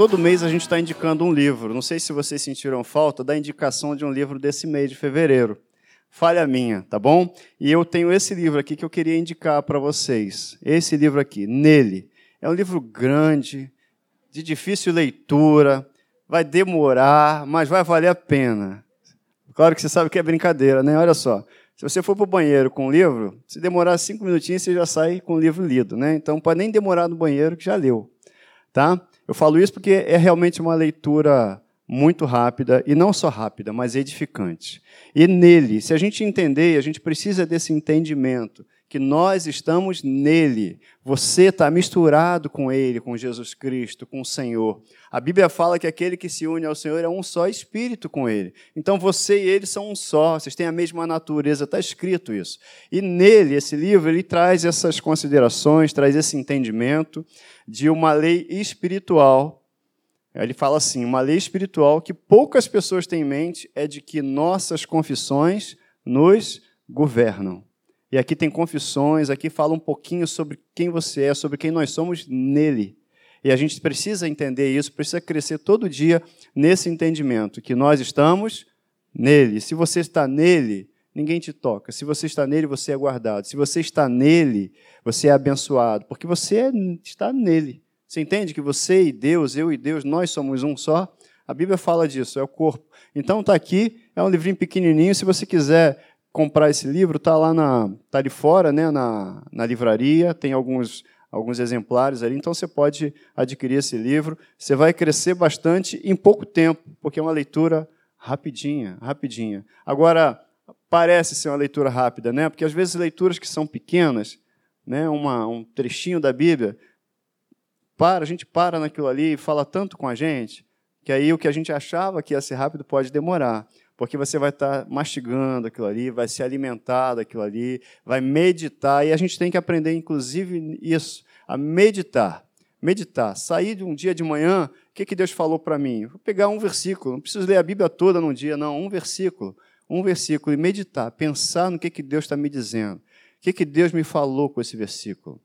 todo mês a gente está indicando um livro. Não sei se vocês sentiram falta da indicação de um livro desse mês de fevereiro. Falha minha, tá bom? E eu tenho esse livro aqui que eu queria indicar para vocês. Esse livro aqui, Nele. É um livro grande, de difícil leitura, vai demorar, mas vai valer a pena. Claro que você sabe que é brincadeira, né? Olha só. Se você for para o banheiro com um livro, se demorar cinco minutinhos, você já sai com o livro lido, né? Então, pode nem demorar no banheiro, que já leu. Tá? Eu falo isso porque é realmente uma leitura muito rápida, e não só rápida, mas edificante. E nele, se a gente entender, a gente precisa desse entendimento, que nós estamos nele. Você está misturado com ele, com Jesus Cristo, com o Senhor. A Bíblia fala que aquele que se une ao Senhor é um só espírito com ele. Então você e ele são um só, vocês têm a mesma natureza, está escrito isso. E nele, esse livro, ele traz essas considerações, traz esse entendimento de uma lei espiritual. Ele fala assim: uma lei espiritual que poucas pessoas têm em mente é de que nossas confissões nos governam. E aqui tem confissões, aqui fala um pouquinho sobre quem você é, sobre quem nós somos nele. E a gente precisa entender isso, precisa crescer todo dia nesse entendimento, que nós estamos nele. Se você está nele, ninguém te toca. Se você está nele, você é guardado. Se você está nele, você é abençoado, porque você está nele. Você entende que você e Deus, eu e Deus, nós somos um só? A Bíblia fala disso, é o corpo. Então está aqui, é um livrinho pequenininho. Se você quiser comprar esse livro, está lá na, tá ali fora, né, na, na livraria, tem alguns, alguns exemplares ali, então você pode adquirir esse livro. Você vai crescer bastante em pouco tempo, porque é uma leitura rapidinha, rapidinha. Agora, parece ser uma leitura rápida, né? Porque às vezes leituras que são pequenas, né, uma, um trechinho da Bíblia, para, a gente para naquilo ali e fala tanto com a gente, que aí o que a gente achava que ia ser rápido pode demorar porque você vai estar mastigando aquilo ali, vai se alimentar daquilo ali, vai meditar, e a gente tem que aprender, inclusive, isso, a meditar. Meditar. Sair de um dia de manhã, o que, que Deus falou para mim? Vou pegar um versículo, não preciso ler a Bíblia toda num dia, não, um versículo. Um versículo, e meditar, pensar no que, que Deus está me dizendo. O que, que Deus me falou com esse versículo?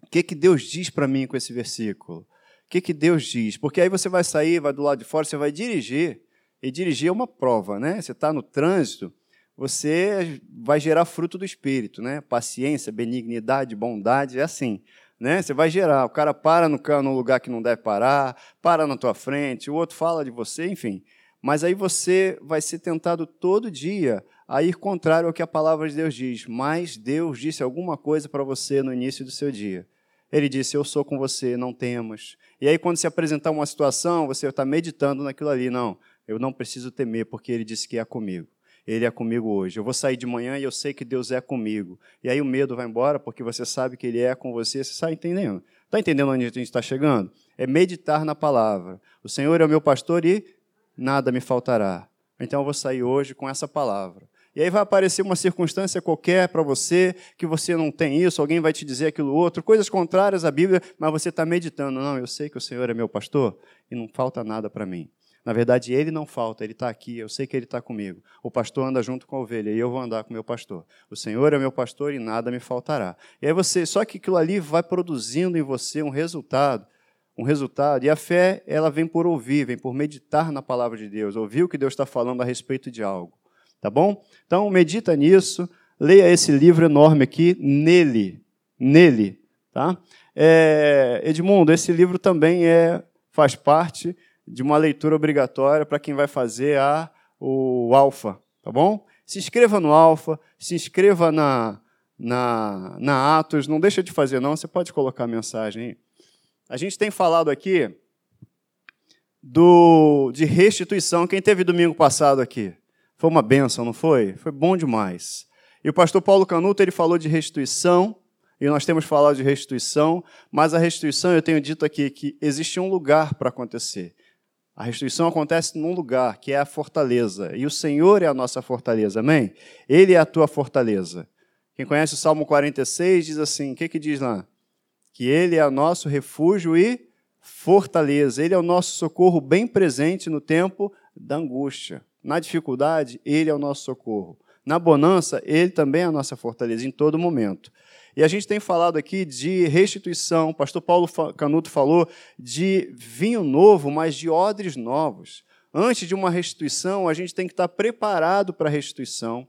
O que, que Deus diz para mim com esse versículo? O que, que Deus diz? Porque aí você vai sair, vai do lado de fora, você vai dirigir, e dirigir é uma prova, né? Você está no trânsito, você vai gerar fruto do Espírito, né? Paciência, benignidade, bondade, é assim. Né? Você vai gerar. O cara para no, no lugar que não deve parar, para na tua frente, o outro fala de você, enfim. Mas aí você vai ser tentado todo dia a ir contrário ao que a palavra de Deus diz. Mas Deus disse alguma coisa para você no início do seu dia. Ele disse: Eu sou com você, não temas. E aí, quando se apresentar uma situação, você está meditando naquilo ali. Não, eu não preciso temer, porque Ele disse que é comigo. Ele é comigo hoje. Eu vou sair de manhã e eu sei que Deus é comigo. E aí o medo vai embora, porque você sabe que Ele é com você. Você está entendendo? Está entendendo onde a gente está chegando? É meditar na palavra. O Senhor é o meu pastor e nada me faltará. Então eu vou sair hoje com essa palavra. E aí vai aparecer uma circunstância qualquer para você, que você não tem isso, alguém vai te dizer aquilo outro, coisas contrárias à Bíblia, mas você está meditando. Não, eu sei que o Senhor é meu pastor e não falta nada para mim. Na verdade, ele não falta, ele está aqui, eu sei que ele está comigo. O pastor anda junto com a ovelha e eu vou andar com o meu pastor. O Senhor é meu pastor e nada me faltará. E aí você, só que aquilo ali vai produzindo em você um resultado, um resultado. E a fé, ela vem por ouvir, vem por meditar na palavra de Deus, ouvir o que Deus está falando a respeito de algo. Tá bom? Então, medita nisso, leia esse livro enorme aqui, nele, nele, tá? É, Edmundo, esse livro também é, faz parte de uma leitura obrigatória para quem vai fazer a, o Alfa, tá bom? Se inscreva no Alfa, se inscreva na, na, na Atos, não deixa de fazer não, você pode colocar a mensagem aí. A gente tem falado aqui do, de restituição. Quem teve domingo passado aqui? Foi uma benção, não foi? Foi bom demais. E o pastor Paulo Canuto ele falou de restituição, e nós temos falado de restituição, mas a restituição, eu tenho dito aqui que existe um lugar para acontecer. A restituição acontece num lugar, que é a fortaleza. E o Senhor é a nossa fortaleza, amém? Ele é a tua fortaleza. Quem conhece o Salmo 46 diz assim: o que, que diz lá? Que Ele é o nosso refúgio e fortaleza. Ele é o nosso socorro bem presente no tempo da angústia. Na dificuldade, Ele é o nosso socorro. Na bonança, Ele também é a nossa fortaleza em todo momento. E a gente tem falado aqui de restituição. O pastor Paulo Canuto falou de vinho novo, mas de odres novos. Antes de uma restituição, a gente tem que estar preparado para a restituição.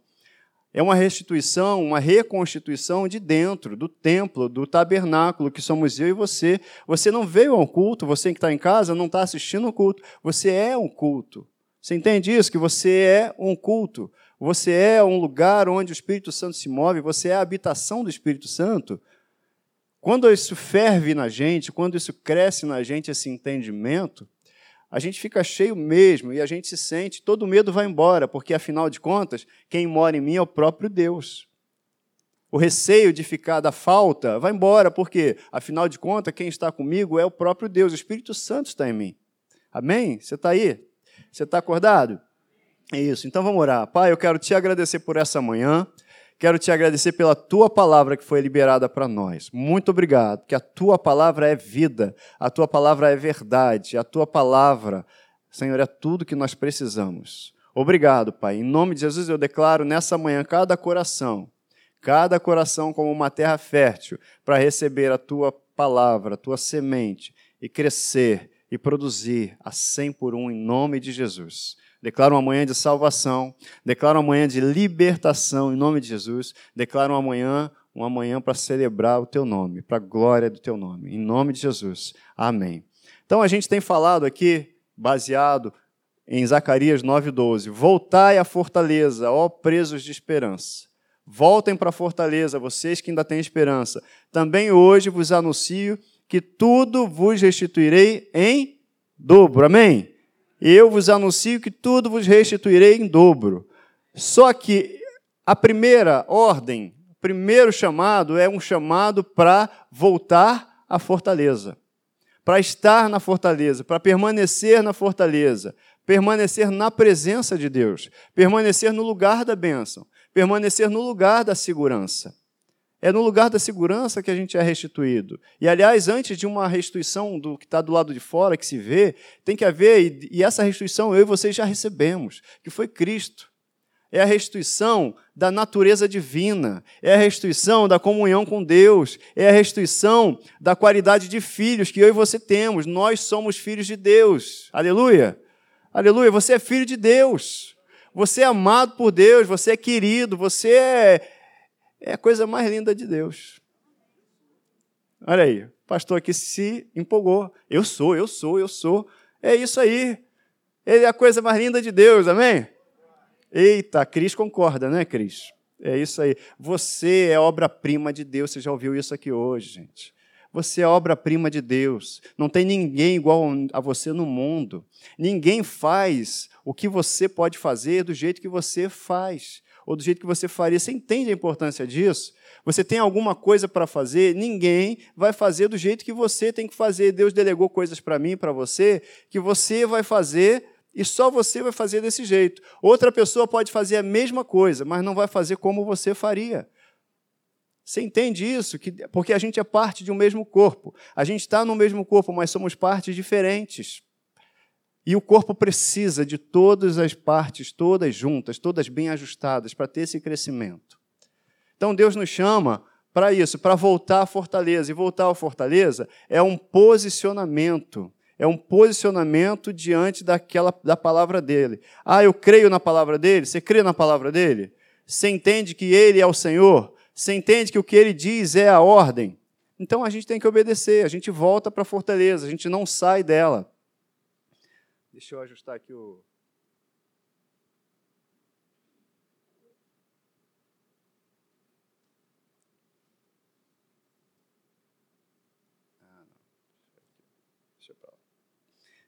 É uma restituição, uma reconstituição de dentro, do templo, do tabernáculo, que somos eu e você. Você não veio ao culto, você que está em casa não está assistindo o culto, você é um culto. Você entende isso? Que você é um culto. Você é um lugar onde o Espírito Santo se move, você é a habitação do Espírito Santo. Quando isso ferve na gente, quando isso cresce na gente, esse entendimento, a gente fica cheio mesmo e a gente se sente, todo medo vai embora, porque afinal de contas, quem mora em mim é o próprio Deus. O receio de ficar da falta vai embora, porque afinal de contas, quem está comigo é o próprio Deus, o Espírito Santo está em mim. Amém? Você está aí? Você está acordado? É isso. Então vamos orar. Pai, eu quero te agradecer por essa manhã. Quero te agradecer pela tua palavra que foi liberada para nós. Muito obrigado, porque a tua palavra é vida, a tua palavra é verdade, a tua palavra, Senhor, é tudo que nós precisamos. Obrigado, Pai. Em nome de Jesus, eu declaro nessa manhã cada coração, cada coração como uma terra fértil para receber a tua palavra, a tua semente e crescer e produzir a cem por um em nome de Jesus. Declaro uma manhã de salvação, declaro uma manhã de libertação em nome de Jesus, declaro uma manhã, uma manhã para celebrar o teu nome, para a glória do teu nome, em nome de Jesus. Amém. Então a gente tem falado aqui, baseado em Zacarias 9:12, voltai à fortaleza, ó presos de esperança. Voltem para a fortaleza, vocês que ainda têm esperança. Também hoje vos anuncio que tudo vos restituirei em dobro. Amém? Eu vos anuncio que tudo vos restituirei em dobro. Só que a primeira ordem, o primeiro chamado é um chamado para voltar à fortaleza, para estar na fortaleza, para permanecer na fortaleza, permanecer na presença de Deus, permanecer no lugar da bênção, permanecer no lugar da segurança. É no lugar da segurança que a gente é restituído. E, aliás, antes de uma restituição do que está do lado de fora, que se vê, tem que haver, e, essa restituição eu e vocês já recebemos, que foi Cristo. É a restituição da natureza divina, é a restituição da comunhão com Deus, é a restituição da qualidade de filhos que eu e você temos. Nós somos filhos de Deus. Aleluia! Aleluia! Você é filho de Deus. Você é amado por Deus, você é querido, você é, é a coisa mais linda de Deus. Olha aí, o pastor aqui se empolgou. Eu sou, eu sou, eu sou. É isso aí. Ele é a coisa mais linda de Deus, amém? Eita, Cris concorda, né, Cris? É isso aí. Você é obra-prima de Deus. Você já ouviu isso aqui hoje, gente. Você é obra-prima de Deus. Não tem ninguém igual a você no mundo. Ninguém faz o que você pode fazer do jeito que você faz ou do jeito que você faria. Você entende a importância disso? Você tem alguma coisa para fazer? Ninguém vai fazer do jeito que você tem que fazer. Deus delegou coisas para mim, para você, que você vai fazer e só você vai fazer desse jeito. Outra pessoa pode fazer a mesma coisa, mas não vai fazer como você faria. Você entende isso? Que, porque a gente é parte de um mesmo corpo. A gente está no mesmo corpo, mas somos partes diferentes. E o corpo precisa de todas as partes, todas juntas, todas bem ajustadas, para ter esse crescimento. Então Deus nos chama para isso, para voltar à fortaleza. E voltar à fortaleza é um posicionamento. É um posicionamento diante daquela da palavra dele. Ah, eu creio na palavra dele. Você crê na palavra dele? Você entende que ele é o Senhor? Você entende que o que ele diz é a ordem? Então a gente tem que obedecer, a gente volta para a fortaleza, a gente não sai dela. Deixa eu ajustar aqui o. Ah,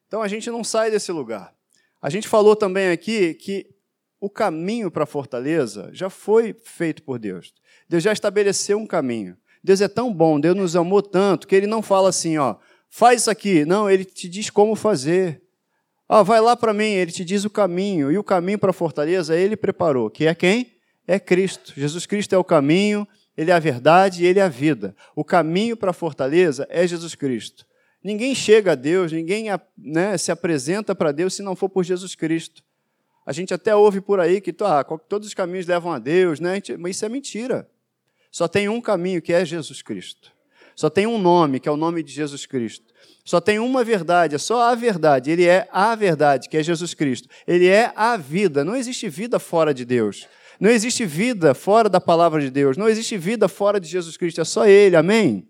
então a gente não sai desse lugar. A gente falou também aqui que o caminho para a fortaleza já foi feito por Deus. Deus já estabeleceu um caminho. Deus é tão bom, Deus nos amou tanto que ele não fala assim, ó, faz isso aqui. Não, ele te diz como fazer. Ah, vai lá para mim, ele te diz o caminho, e o caminho para a fortaleza ele preparou, que é quem? É Cristo. Jesus Cristo é o caminho, ele é a verdade e ele é a vida. O caminho para a fortaleza é Jesus Cristo. Ninguém chega a Deus, ninguém né, se apresenta para Deus se não for por Jesus Cristo. A gente até ouve por aí que ah, todos os caminhos levam a Deus, né? mas isso é mentira. Só tem um caminho, que é Jesus Cristo. Só tem um nome, que é o nome de Jesus Cristo. Só tem uma verdade, é só a verdade. Ele é a verdade, que é Jesus Cristo. Ele é a vida. Não existe vida fora de Deus. Não existe vida fora da palavra de Deus. Não existe vida fora de Jesus Cristo. É só Ele. Amém?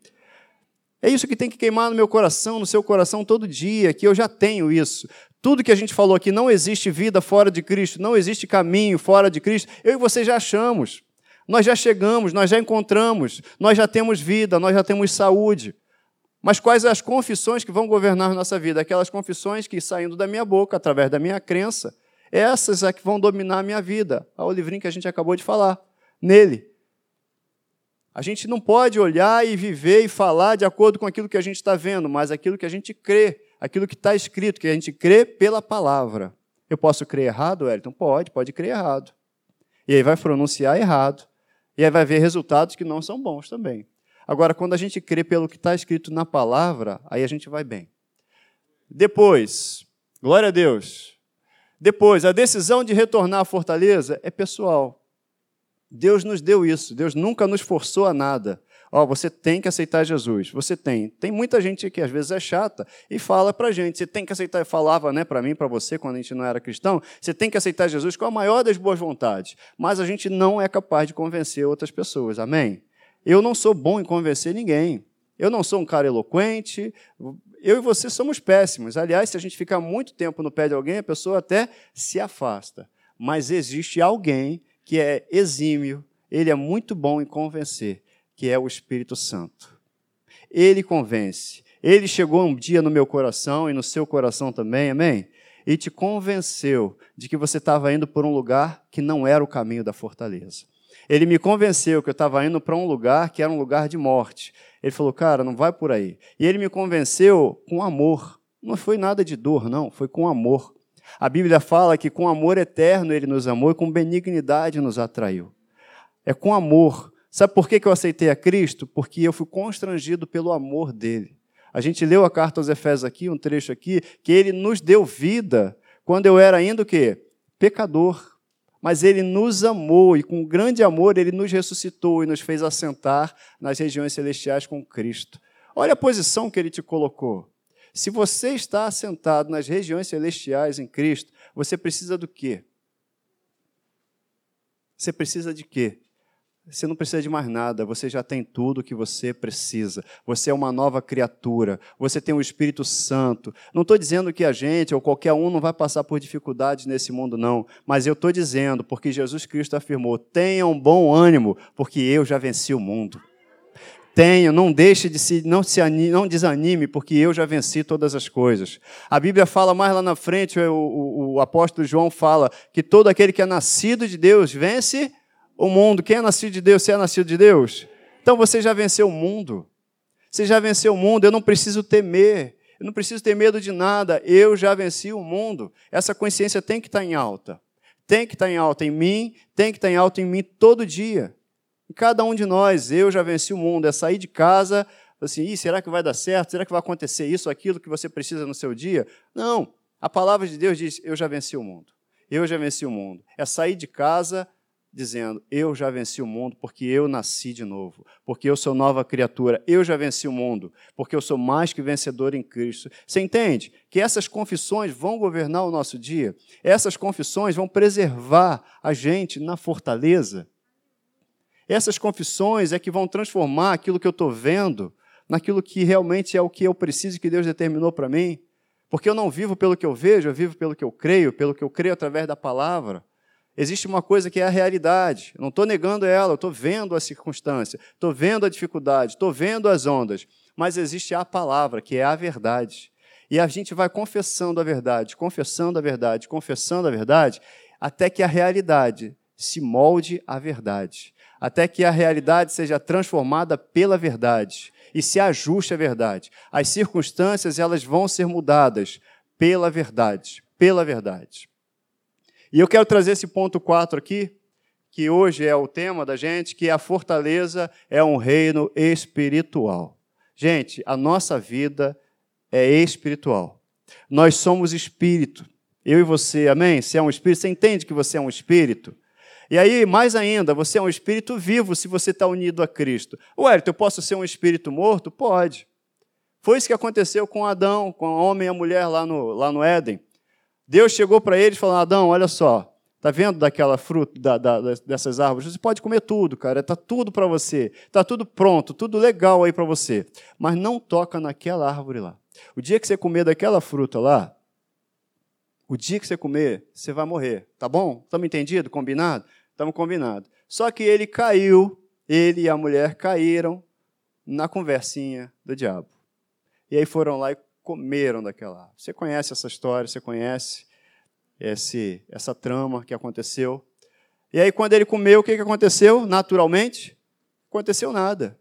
É isso que tem que queimar no meu coração, no seu coração todo dia, que eu já tenho isso. Tudo que a gente falou aqui, não existe vida fora de Cristo, não existe caminho fora de Cristo. Eu e você já achamos. Nós já chegamos, nós já encontramos, nós já temos vida, nós já temos saúde. Mas quais as confissões que vão governar nossa vida? Aquelas confissões que saindo da minha boca, através da minha crença, essas é que vão dominar a minha vida. Olha o livrinho que a gente acabou de falar. Nele. A gente não pode olhar e viver e falar de acordo com aquilo que a gente está vendo, mas aquilo que a gente crê, aquilo que está escrito, que a gente crê pela palavra. Eu posso crer errado, Wellington? Pode, pode crer errado. E aí vai pronunciar errado. E aí vai ver resultados que não são bons também. Agora, quando a gente crê pelo que está escrito na palavra, aí a gente vai bem. Depois, glória a Deus. Depois, a decisão de retornar à fortaleza é pessoal. Deus nos deu isso. Deus nunca nos forçou a nada. Ó, oh, você tem que aceitar Jesus. Você tem. Tem muita gente que às vezes é chata e fala pra gente, você tem que aceitar, falava, né, para mim, para você, quando a gente não era cristão, você tem que aceitar Jesus com a maior das boas vontades. Mas a gente não é capaz de convencer outras pessoas. Amém? Eu não sou bom em convencer ninguém. Eu não sou um cara eloquente. Eu e você somos péssimos. Aliás, se a gente ficar muito tempo no pé de alguém, a pessoa até se afasta. Mas existe alguém que é exímio, ele é muito bom em convencer, que é o Espírito Santo. Ele convence. Ele chegou um dia no meu coração e no seu coração também, amém? E te convenceu de que você estava indo por um lugar que não era o caminho da fortaleza. Ele me convenceu que eu estava indo para um lugar que era um lugar de morte. Ele falou, cara, não vai por aí. E ele me convenceu com amor. Não foi nada de dor, não, foi com amor. A Bíblia fala que com amor eterno ele nos amou e com benignidade nos atraiu. É com amor. Sabe por que eu aceitei a Cristo? Porque eu fui constrangido pelo amor dele. A gente leu a carta aos Efésios aqui, um trecho aqui, que ele nos deu vida quando eu era ainda o quê? Pecador mas ele nos amou e com grande amor ele nos ressuscitou e nos fez assentar nas regiões celestiais com Cristo. Olha a posição que ele te colocou. Se você está assentado nas regiões celestiais em Cristo, você precisa do quê? Você precisa de quê? Você não precisa de mais nada, você já tem tudo o que você precisa. Você é uma nova criatura, você tem o Espírito Santo. Não estou dizendo que a gente ou qualquer um não vai passar por dificuldades nesse mundo, não. Mas eu estou dizendo, porque Jesus Cristo afirmou: tenha um bom ânimo, porque eu já venci o mundo. Tenha, não deixe de se, não se anime, não desanime, porque eu já venci todas as coisas. A Bíblia fala mais lá na frente, o, o, o apóstolo João fala que todo aquele que é nascido de Deus vence o mundo. Quem é nascido de Deus, você é nascido de Deus? Então você já venceu o mundo. Você já venceu o mundo, eu não preciso temer. Eu não preciso ter medo de nada, eu já venci o mundo. Essa consciência tem que estar em alta. Tem que estar em alta em mim, tem que estar em alta em mim todo dia. Em cada um de nós, eu já venci o mundo. É sair de casa, assim, será que vai dar certo? Será que vai acontecer isso, aquilo que você precisa no seu dia? Não. A palavra de Deus diz: Eu já venci o mundo. Eu já venci o mundo. É sair de casa dizendo: Eu já venci o mundo porque eu nasci de novo, porque eu sou nova criatura, eu já venci o mundo, porque eu sou mais que vencedor em Cristo. Você entende que essas confissões vão governar o nosso dia? Essas confissões vão preservar a gente na fortaleza? Essas confissões é que vão transformar aquilo que eu estou vendo naquilo que realmente é o que eu preciso que Deus determinou para mim? Porque eu não vivo pelo que eu vejo, eu vivo pelo que eu creio, pelo que eu creio através da palavra. Existe uma coisa que é a realidade. Eu não estou negando ela, estou vendo a circunstância, estou vendo a dificuldade, estou vendo as ondas. Mas existe a palavra, que é a verdade. E a gente vai confessando a verdade, confessando a verdade, confessando a verdade, até que a realidade se molde à verdade. Até que a realidade seja transformada pela verdade e se ajuste à verdade. As circunstâncias elas vão ser mudadas pela verdade, pela verdade. E eu quero trazer esse ponto 4 aqui, que hoje é o tema da gente, que é a fortaleza é um reino espiritual. Gente, a nossa vida é espiritual. Nós somos espírito. Eu e você, amém? Você é um espírito, você entende que você é um espírito? E aí, mais ainda, você é um espírito vivo se você está unido a Cristo. Ué, eu posso ser um espírito morto? Pode. Foi isso que aconteceu com Adão, com o homem e a mulher lá no, lá no Éden. Deus chegou para eles falou: Adão, olha só, Está vendo daquela fruta, da, da, dessas árvores? Você pode comer tudo, cara. Está tudo para você. Está tudo pronto, tudo legal aí para você. Mas não toca naquela árvore lá. O dia que você comer daquela fruta lá, o dia que você comer, você vai morrer. Tá bom? Estamos entendidos? Combinado? Estamos combinados. Só que ele caiu, ele e a mulher caíram na conversinha do diabo. E aí foram lá e comeram daquela árvore. Você conhece essa história, você conhece esse, essa trama que aconteceu. E aí, quando ele comeu, o que, que aconteceu? Naturalmente, aconteceu nada.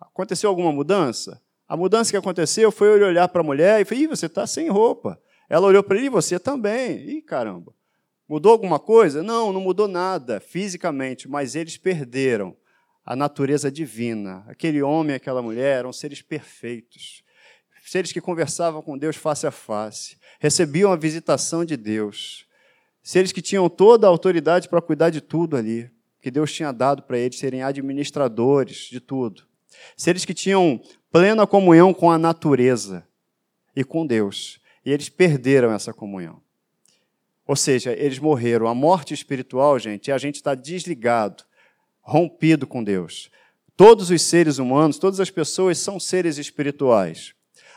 Aconteceu alguma mudança? A mudança que aconteceu foi ele olhar para a mulher e falar: você está sem roupa. Ela olhou para ele e você também. Ih, caramba. Mudou alguma coisa? Não, não mudou nada fisicamente, mas eles perderam a natureza divina. Aquele homem e aquela mulher eram seres perfeitos seres que conversavam com Deus face a face, recebiam a visitação de Deus, seres que tinham toda a autoridade para cuidar de tudo ali, que Deus tinha dado para eles serem administradores de tudo, seres que tinham plena comunhão com a natureza e com Deus, e eles perderam essa comunhão. Ou seja, eles morreram. A morte espiritual, gente, é a gente está desligado, rompido com Deus. Todos os seres humanos, todas as pessoas são seres espirituais.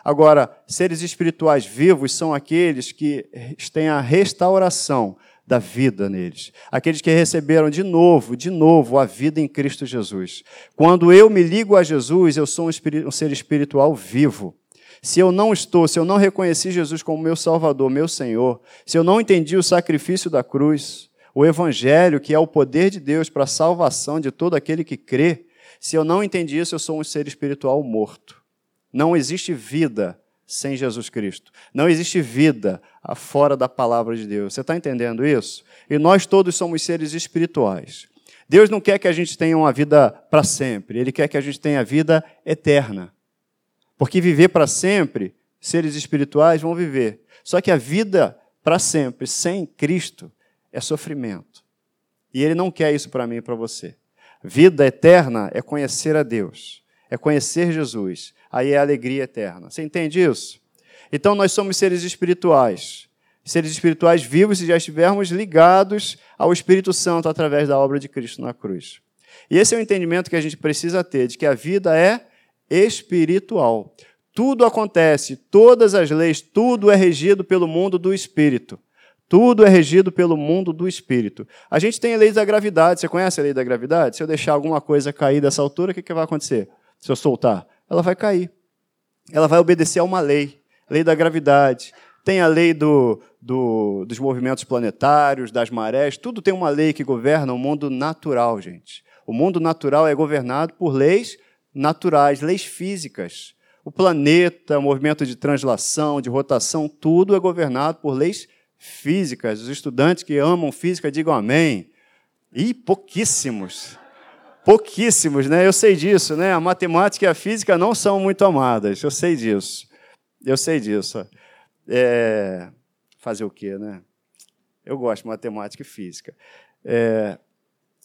Agora, seres espirituais vivos são aqueles que têm a restauração da vida neles. Aqueles que receberam de novo, de novo, a vida em Cristo Jesus. Quando eu me ligo a Jesus, eu sou um, ser espiritual vivo. Se eu não estou, se eu não reconheci Jesus como meu Salvador, meu Senhor, se eu não entendi o sacrifício da cruz, o Evangelho, que é o poder de Deus para a salvação de todo aquele que crê, se eu não entendi isso, eu sou um ser espiritual morto. Não existe vida sem Jesus Cristo. Não existe vida fora da palavra de Deus. Você está entendendo isso? E nós todos somos seres espirituais. Deus não quer que a gente tenha uma vida para sempre, Ele quer que a gente tenha vida eterna. Porque viver para sempre, seres espirituais vão viver. Só que a vida para sempre, sem Cristo, é sofrimento. E Ele não quer isso para mim e para você. Vida eterna é conhecer a Deus, é conhecer Jesus, aí é alegria eterna. Você entende isso? Então nós somos seres espirituais. Seres espirituais vivos se já estivermos ligados ao Espírito Santo através da obra de Cristo na cruz. E esse é o entendimento que a gente precisa ter, de que a vida é espiritual. Tudo acontece, todas as leis, tudo é regido pelo mundo do Espírito. Tudo é regido pelo mundo do Espírito. A gente tem a lei da gravidade. Você conhece a lei da gravidade? Se eu deixar alguma coisa cair dessa altura, o que, que vai acontecer? Se eu soltar? Ela vai cair. Ela vai obedecer a uma lei, lei da gravidade. Tem a lei do, do, dos movimentos planetários, das marés, tudo tem uma lei que governa o mundo natural, gente. O mundo natural é governado por leis naturais, leis físicas. O planeta, o movimento de translação, de rotação, tudo é governado por leis físicas. Os estudantes que amam física digam amém. E pouquíssimos Pouquíssimos, né? Eu sei disso, né? A matemática e a física não são muito amadas. Eu sei disso. Eu sei disso. É... Fazer o quê, né? Eu gosto de matemática e física. É...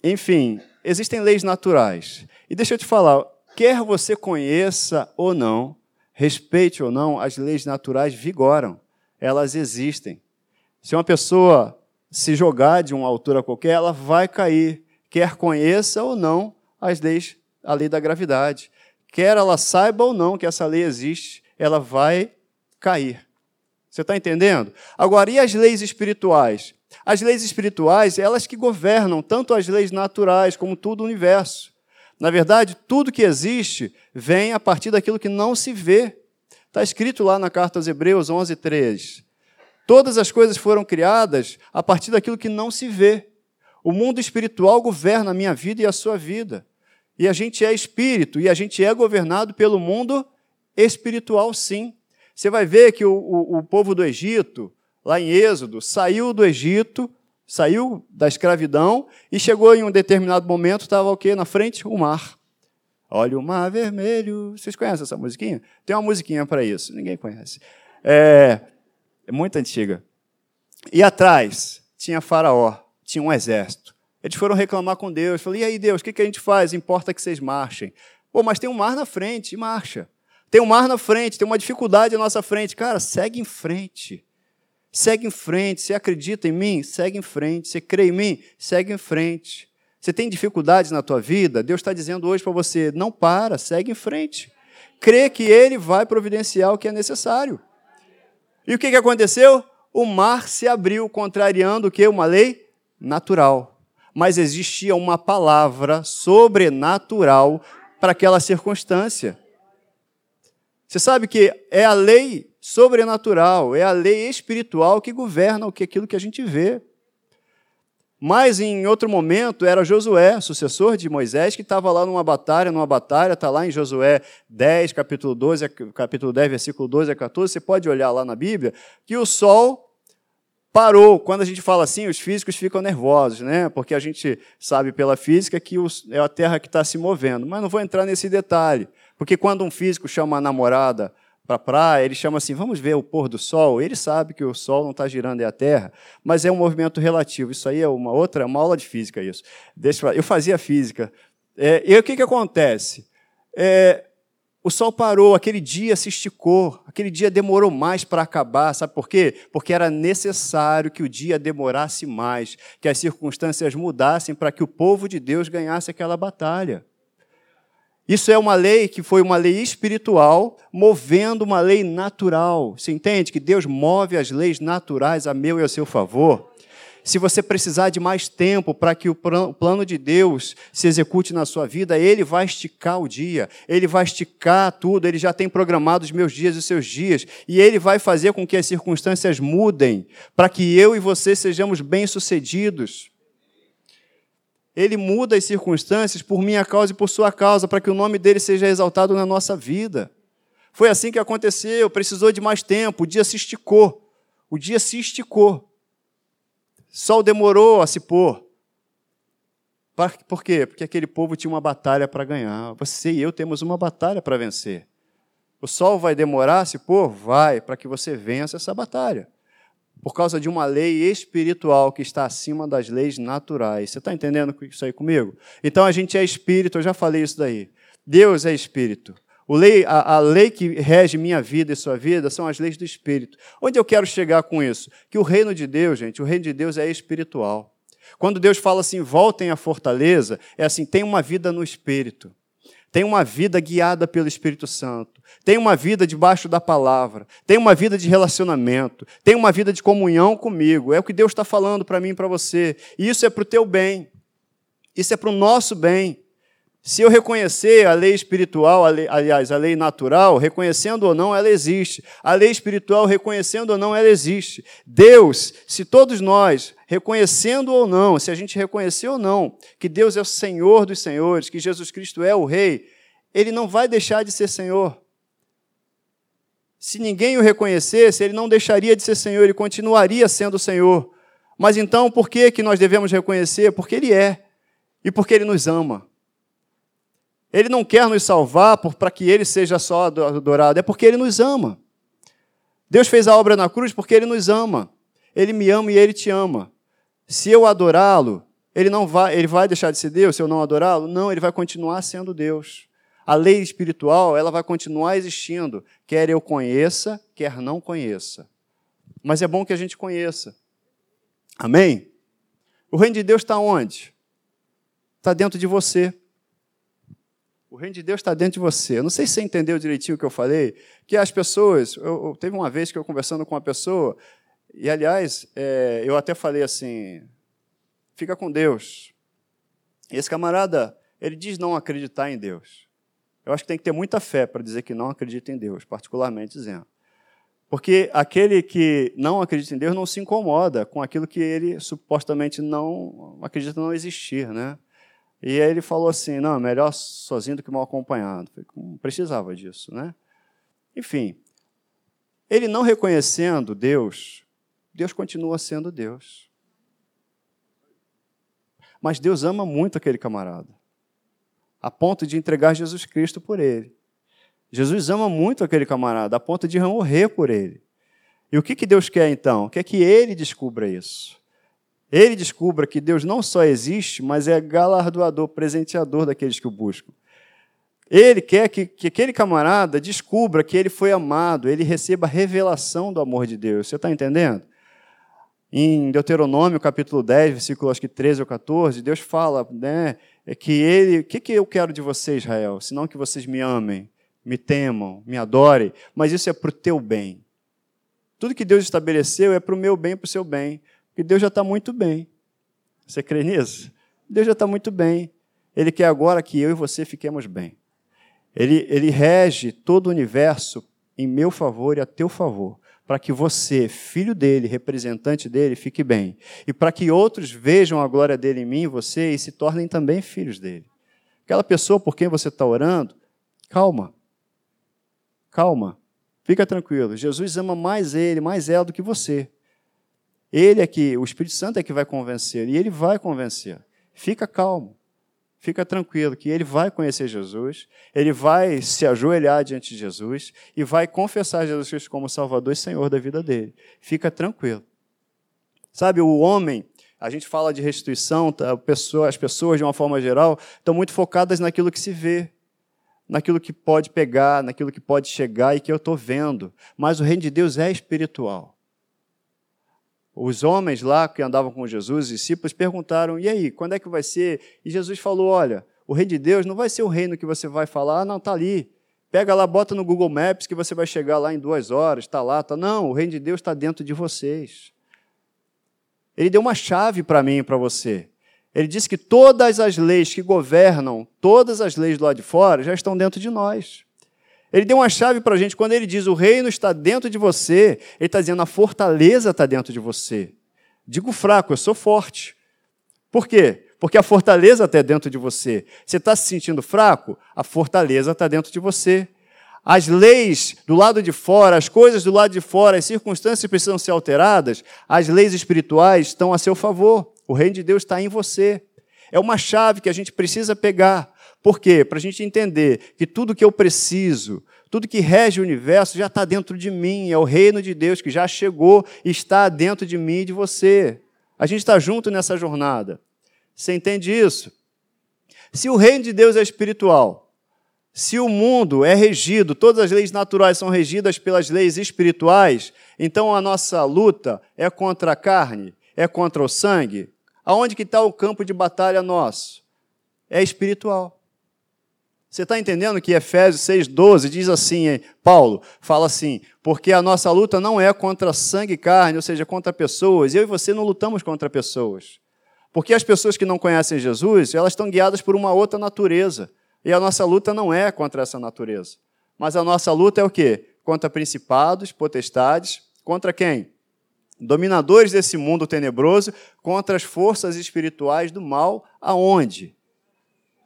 Enfim, existem leis naturais. E deixa eu te falar, quer você conheça ou não, respeite ou não, as leis naturais vigoram. Elas existem. Se uma pessoa se jogar de uma altura qualquer, ela vai cair quer conheça ou não as leis, a lei da gravidade. Quer ela saiba ou não que essa lei existe, ela vai cair. Você está entendendo? Agora, e as leis espirituais? As leis espirituais, elas que governam tanto as leis naturais como todo o universo. Na verdade, tudo que existe vem a partir daquilo que não se vê. Está escrito lá na carta aos Hebreus 11, 3. Todas as coisas foram criadas a partir daquilo que não se vê. O mundo espiritual governa a minha vida e a sua vida. E a gente é espírito, e a gente é governado pelo mundo espiritual, sim. Você vai ver que o, o, o povo do Egito, lá em Êxodo, saiu do Egito, saiu da escravidão e chegou em um determinado momento, estava o quê? Na frente? O mar. Olha o mar vermelho. Vocês conhecem essa musiquinha? Tem uma musiquinha para isso, ninguém conhece. É, é muito antiga. E atrás tinha Faraó tinha um exército. Eles foram reclamar com Deus. Falei, e aí, Deus, o que, que a gente faz? Importa que vocês marchem. Pô, mas tem um mar na frente, e marcha. Tem um mar na frente, tem uma dificuldade na nossa frente. Cara, segue em frente. Segue em frente. Você acredita em mim? Segue em frente. Você crê em mim? Segue em frente. Você tem dificuldades na tua vida? Deus está dizendo hoje para você: não para, segue em frente. Crê que Ele vai providenciar o que é necessário. E o que, que aconteceu? O mar se abriu, contrariando o que? Uma lei natural. Mas existia uma palavra sobrenatural para aquela circunstância. Você sabe que é a lei sobrenatural, é a lei espiritual que governa o que aquilo que a gente vê. Mas em outro momento era Josué, sucessor de Moisés, que estava lá numa batalha, numa batalha, está lá em Josué 10, capítulo 12, capítulo 10, versículo 12 a 14, você pode olhar lá na Bíblia, que o sol parou. Quando a gente fala assim, os físicos ficam nervosos, né? Porque a gente sabe pela física que é a Terra que está se movendo. Mas não vou entrar nesse detalhe. Porque quando um físico chama a namorada para a praia, ele chama assim: vamos ver o pôr do sol. Ele sabe que o sol não está girando é a Terra, mas é um movimento relativo. Isso aí é uma outra, uma aula de física isso. Deixa eu fazer física. É, e o que, que acontece? É, o sol parou, aquele dia se esticou, aquele dia demorou mais para acabar, sabe por quê? Porque era necessário que o dia demorasse mais, que as circunstâncias mudassem para que o povo de Deus ganhasse aquela batalha. Isso é uma lei que foi uma lei espiritual movendo uma lei natural. Você entende que Deus move as leis naturais a meu e a seu favor? Se você precisar de mais tempo para que o plano de Deus se execute na sua vida, Ele vai esticar o dia, Ele vai esticar tudo, Ele já tem programado os meus dias e os seus dias, e Ele vai fazer com que as circunstâncias mudem, para que eu e você sejamos bem-sucedidos. Ele muda as circunstâncias por minha causa e por sua causa, para que o nome dele seja exaltado na nossa vida. Foi assim que aconteceu, precisou de mais tempo, o dia se esticou. O dia se esticou. Sol demorou a se pôr. Por quê? Porque aquele povo tinha uma batalha para ganhar. Você e eu temos uma batalha para vencer. O sol vai demorar a se pôr? Vai, para que você vença essa batalha por causa de uma lei espiritual que está acima das leis naturais. Você está entendendo isso aí comigo? Então a gente é espírito, eu já falei isso daí. Deus é espírito. Lei, a, a, lei que rege minha vida e sua vida são as leis do Espírito. Onde eu quero chegar com isso? Que o reino de Deus, gente, o reino de Deus é espiritual. Quando Deus fala assim, voltem à fortaleza, é assim, tem uma vida no Espírito. Tem uma vida guiada pelo Espírito Santo tem uma vida debaixo da palavra, tem uma vida de relacionamento, tem uma vida de comunhão comigo. É o que Deus está falando para mim e para você. E isso é para o teu bem, isso é para o nosso bem. Se eu reconhecer a lei espiritual, a lei, aliás, a lei natural, reconhecendo ou não, ela existe. A lei espiritual, reconhecendo ou não, ela existe. Deus, se todos nós, reconhecendo ou não, se a gente reconhecer ou não, que Deus é o Senhor dos senhores, que Jesus Cristo é o Rei, ele não vai deixar de ser Senhor. Se ninguém o reconhecesse, ele não deixaria de ser Senhor, ele continuaria sendo Senhor. Mas então, por que, que nós devemos reconhecer? Porque Ele é e porque Ele nos ama. Ele não quer nos salvar para que Ele seja só adorado, é porque Ele nos ama. Deus fez a obra na cruz porque Ele nos ama. Ele me ama e Ele te ama. Se eu adorá-lo, ele não vai, ele vai deixar de ser Deus se eu não adorá-lo? Não, ele vai continuar sendo Deus. A lei espiritual, ela vai continuar existindo, quer eu conheça, quer não conheça. Mas é bom que a gente conheça. Amém? O reino de Deus está onde? Está dentro de você. O reino de Deus está dentro de você. Eu não sei se você entendeu direitinho o que eu falei, que as pessoas. Eu, eu, teve uma vez que eu conversando com uma pessoa, e aliás, é, eu até falei assim: fica com Deus. E esse camarada, ele diz não acreditar em Deus. Eu acho que tem que ter muita fé para dizer que não acredita em Deus, particularmente dizendo. Porque aquele que não acredita em Deus não se incomoda com aquilo que ele supostamente não acredita não existir, né? E aí ele falou assim, não, melhor sozinho do que mal acompanhado. Não precisava disso, né? Enfim, ele não reconhecendo Deus, Deus continua sendo Deus. Mas Deus ama muito aquele camarada a ponto de entregar Jesus Cristo por ele. Jesus ama muito aquele camarada, a ponto de morrer por ele. E o que, que Deus quer então? Quer que ele descubra isso. Ele descubra que Deus não só existe, mas é galardoador, presenteador daqueles que o buscam. Ele quer que, que aquele camarada descubra que ele foi amado, ele receba a revelação do amor de Deus. Você está entendendo? Em Deuteronômio, capítulo 10, versículo acho que 13 ou 14, Deus fala né, é que ele. O que, que eu quero de você, Israel? Senão que vocês me amem, me temam, me adorem, mas isso é para o teu bem. Tudo que Deus estabeleceu é para o meu bem, para o seu bem. Porque Deus já está muito bem. Você crê nisso? Deus já está muito bem. Ele quer agora que eu e você fiquemos bem. Ele, ele rege todo o universo em meu favor e a teu favor, para que você, filho dele, representante dele, fique bem. E para que outros vejam a glória dele em mim e você e se tornem também filhos dele. Aquela pessoa por quem você está orando, calma. Calma. Fica tranquilo. Jesus ama mais ele, mais ela do que você. Ele é que, o Espírito Santo é que vai convencer, e ele vai convencer. Fica calmo fica tranquilo que ele vai conhecer Jesus, ele vai se ajoelhar diante de Jesus e vai confessar Jesus Cristo como Salvador e Senhor da vida dele. Fica tranquilo. Sabe, o homem, a gente fala de restituição, tá? as pessoas, de uma forma geral, estão muito focadas naquilo que se vê, naquilo que pode pegar, naquilo que pode chegar e que eu estou vendo. Mas o reino de Deus é espiritual. Os homens lá que andavam com Jesus, os discípulos, perguntaram: e aí, quando é que vai ser? E Jesus falou: olha, o reino de Deus não vai ser o reino que você vai falar, ah, não, está ali. Pega lá, bota no Google Maps que você vai chegar lá em duas horas, está lá, está. Não, o reino de Deus está dentro de vocês. Ele deu uma chave para mim e para você. Ele disse que todas as leis que governam, todas as leis do lado de fora, já estão dentro de nós. Ele deu uma chave para a gente. Quando ele diz o reino está dentro de você, ele está dizendo a fortaleza está dentro de você. Digo fraco, eu sou forte. Por quê? Porque a fortaleza está dentro de você. Você está se sentindo fraco? A fortaleza está dentro de você. As leis do lado de fora, as coisas do lado de fora, as circunstâncias precisam ser alteradas, as leis espirituais estão a seu favor. O reino de Deus está em você. É uma chave que a gente precisa pegar. Por quê? Para a gente entender que tudo que eu preciso, tudo que rege o universo já está dentro de mim, é o reino de Deus que já chegou e está dentro de mim e de você. A gente está junto nessa jornada. Você entende isso? Se o reino de Deus é espiritual, se o mundo é regido, todas as leis naturais são regidas pelas leis espirituais, então a nossa luta é contra a carne, é contra o sangue. Aonde que está o campo de batalha nosso? É espiritual. Você está entendendo que Efésios 6,12 diz assim, Paulo fala assim, porque a nossa luta não é contra sangue e carne, ou seja, contra pessoas. Eu e você não lutamos contra pessoas. Porque as pessoas que não conhecem Jesus, elas estão guiadas por uma outra natureza. E a nossa luta não é contra essa natureza. Mas a nossa luta é o quê? Contra principados, potestades, contra quem? Dominadores desse mundo tenebroso, contra as forças espirituais do mal, aonde?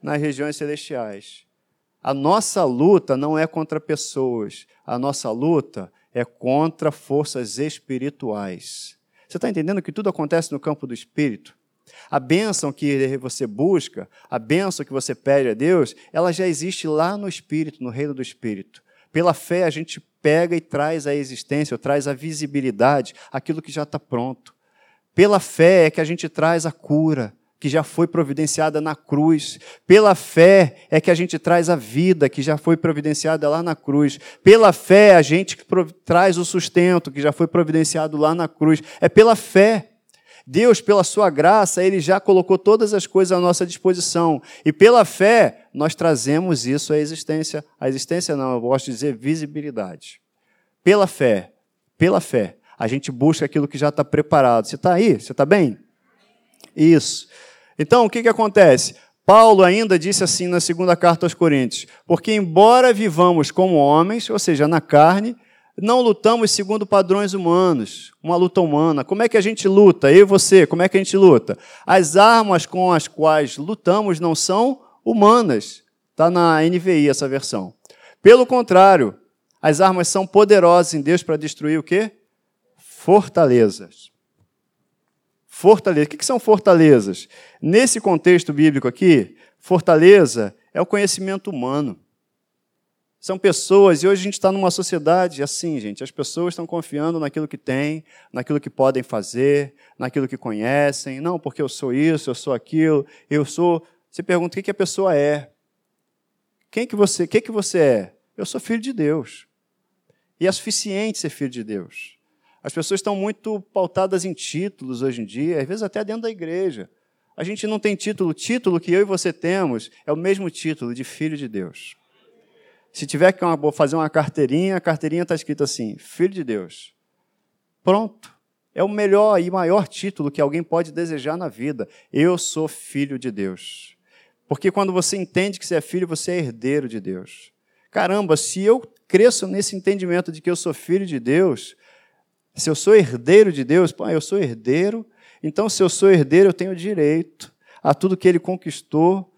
Nas regiões celestiais. A nossa luta não é contra pessoas, a nossa luta é contra forças espirituais. Você está entendendo que tudo acontece no campo do espírito? A bênção que você busca, a bênção que você pede a Deus, ela já existe lá no espírito, no reino do espírito. Pela fé, a gente pega e traz a existência, traz a visibilidade, aquilo que já está pronto. Pela fé é que a gente traz a cura, que já foi providenciada na cruz. Pela fé é que a gente traz a vida que já foi providenciada lá na cruz. Pela fé a gente traz o sustento que já foi providenciado lá na cruz. É pela fé. Deus, pela sua graça, ele já colocou todas as coisas à nossa disposição. E pela fé, nós trazemos isso à existência. A existência não, eu gosto de dizer visibilidade. Pela fé, pela fé, a gente busca aquilo que já está preparado. Você está aí? Você está bem? Isso. Então, o que, que acontece? Paulo ainda disse assim na segunda carta aos Coríntios: Porque, embora vivamos como homens, ou seja, na carne, não lutamos segundo padrões humanos, uma luta humana. Como é que a gente luta? Eu e você, como é que a gente luta? As armas com as quais lutamos não são humanas. Está na NVI essa versão. Pelo contrário, as armas são poderosas em Deus para destruir o quê? Fortalezas. Fortaleza. O que são fortalezas? Nesse contexto bíblico aqui, fortaleza é o conhecimento humano. São pessoas, e hoje a gente está numa sociedade assim, gente. As pessoas estão confiando naquilo que têm, naquilo que podem fazer, naquilo que conhecem. Não, porque eu sou isso, eu sou aquilo, eu sou. Você pergunta o que a pessoa é. Quem que você, o que, que você é? Eu sou filho de Deus. E é suficiente ser filho de Deus. As pessoas estão muito pautadas em títulos hoje em dia, às vezes até dentro da igreja. A gente não tem título. O título que eu e você temos é o mesmo título de filho de Deus. Se tiver que fazer uma carteirinha, a carteirinha está escrita assim: Filho de Deus. Pronto. É o melhor e maior título que alguém pode desejar na vida. Eu sou filho de Deus. Porque quando você entende que você é filho, você é herdeiro de Deus. Caramba, se eu cresço nesse entendimento de que eu sou filho de Deus, se eu sou herdeiro de Deus, pô, eu sou herdeiro, então se eu sou herdeiro, eu tenho direito a tudo que ele conquistou.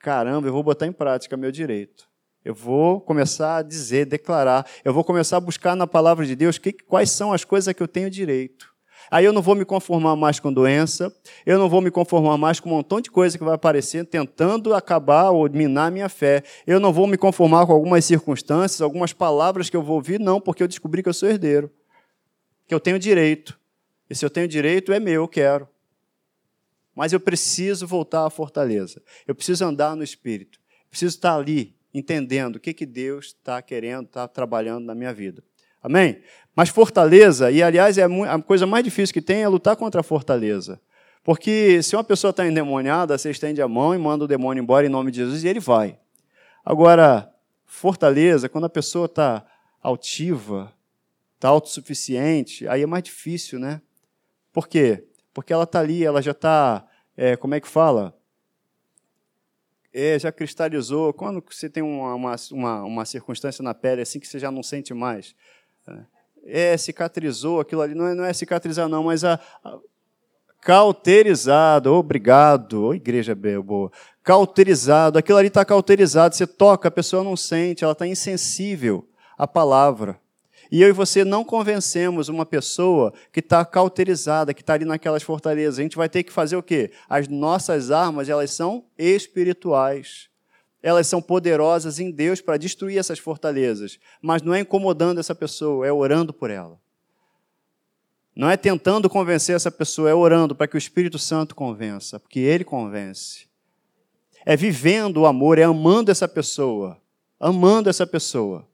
Caramba, eu vou botar em prática meu direito. Eu vou começar a dizer, declarar, eu vou começar a buscar na palavra de Deus que, quais são as coisas que eu tenho direito. Aí eu não vou me conformar mais com doença, eu não vou me conformar mais com um montão de coisa que vai aparecer tentando acabar ou minar minha fé. Eu não vou me conformar com algumas circunstâncias, algumas palavras que eu vou ouvir, não, porque eu descobri que eu sou herdeiro, que eu tenho direito. E se eu tenho direito, é meu, eu quero. Mas eu preciso voltar à fortaleza. Eu preciso andar no Espírito. Eu preciso estar ali, entendendo o que, que Deus está querendo, está trabalhando na minha vida. Amém? Mas fortaleza, e aliás é a coisa mais difícil que tem é lutar contra a fortaleza. Porque se uma pessoa está endemoniada, você estende a mão e manda o demônio embora em nome de Jesus e ele vai. Agora, fortaleza, quando a pessoa está altiva, está autossuficiente, aí é mais difícil, né? Por quê? Porque ela está ali, ela já está, é, como é que fala? É, já cristalizou. Quando você tem uma, uma, uma, circunstância na pele assim que você já não sente mais? É, cicatrizou, aquilo ali não é, não é cicatrizar, não, mas a, a cauterizado, obrigado, oh, igreja boa, cauterizado, aquilo ali está cauterizado, você toca, a pessoa não sente, ela está insensível à palavra. E eu e você não convencemos uma pessoa que está cauterizada, que está ali naquelas fortalezas. A gente vai ter que fazer o quê? As nossas armas, elas são espirituais. Elas são poderosas em Deus para destruir essas fortalezas. Mas não é incomodando essa pessoa, é orando por ela. Não é tentando convencer essa pessoa, é orando para que o Espírito Santo convença, porque ele convence. É vivendo o amor, é amando essa pessoa, amando essa pessoa.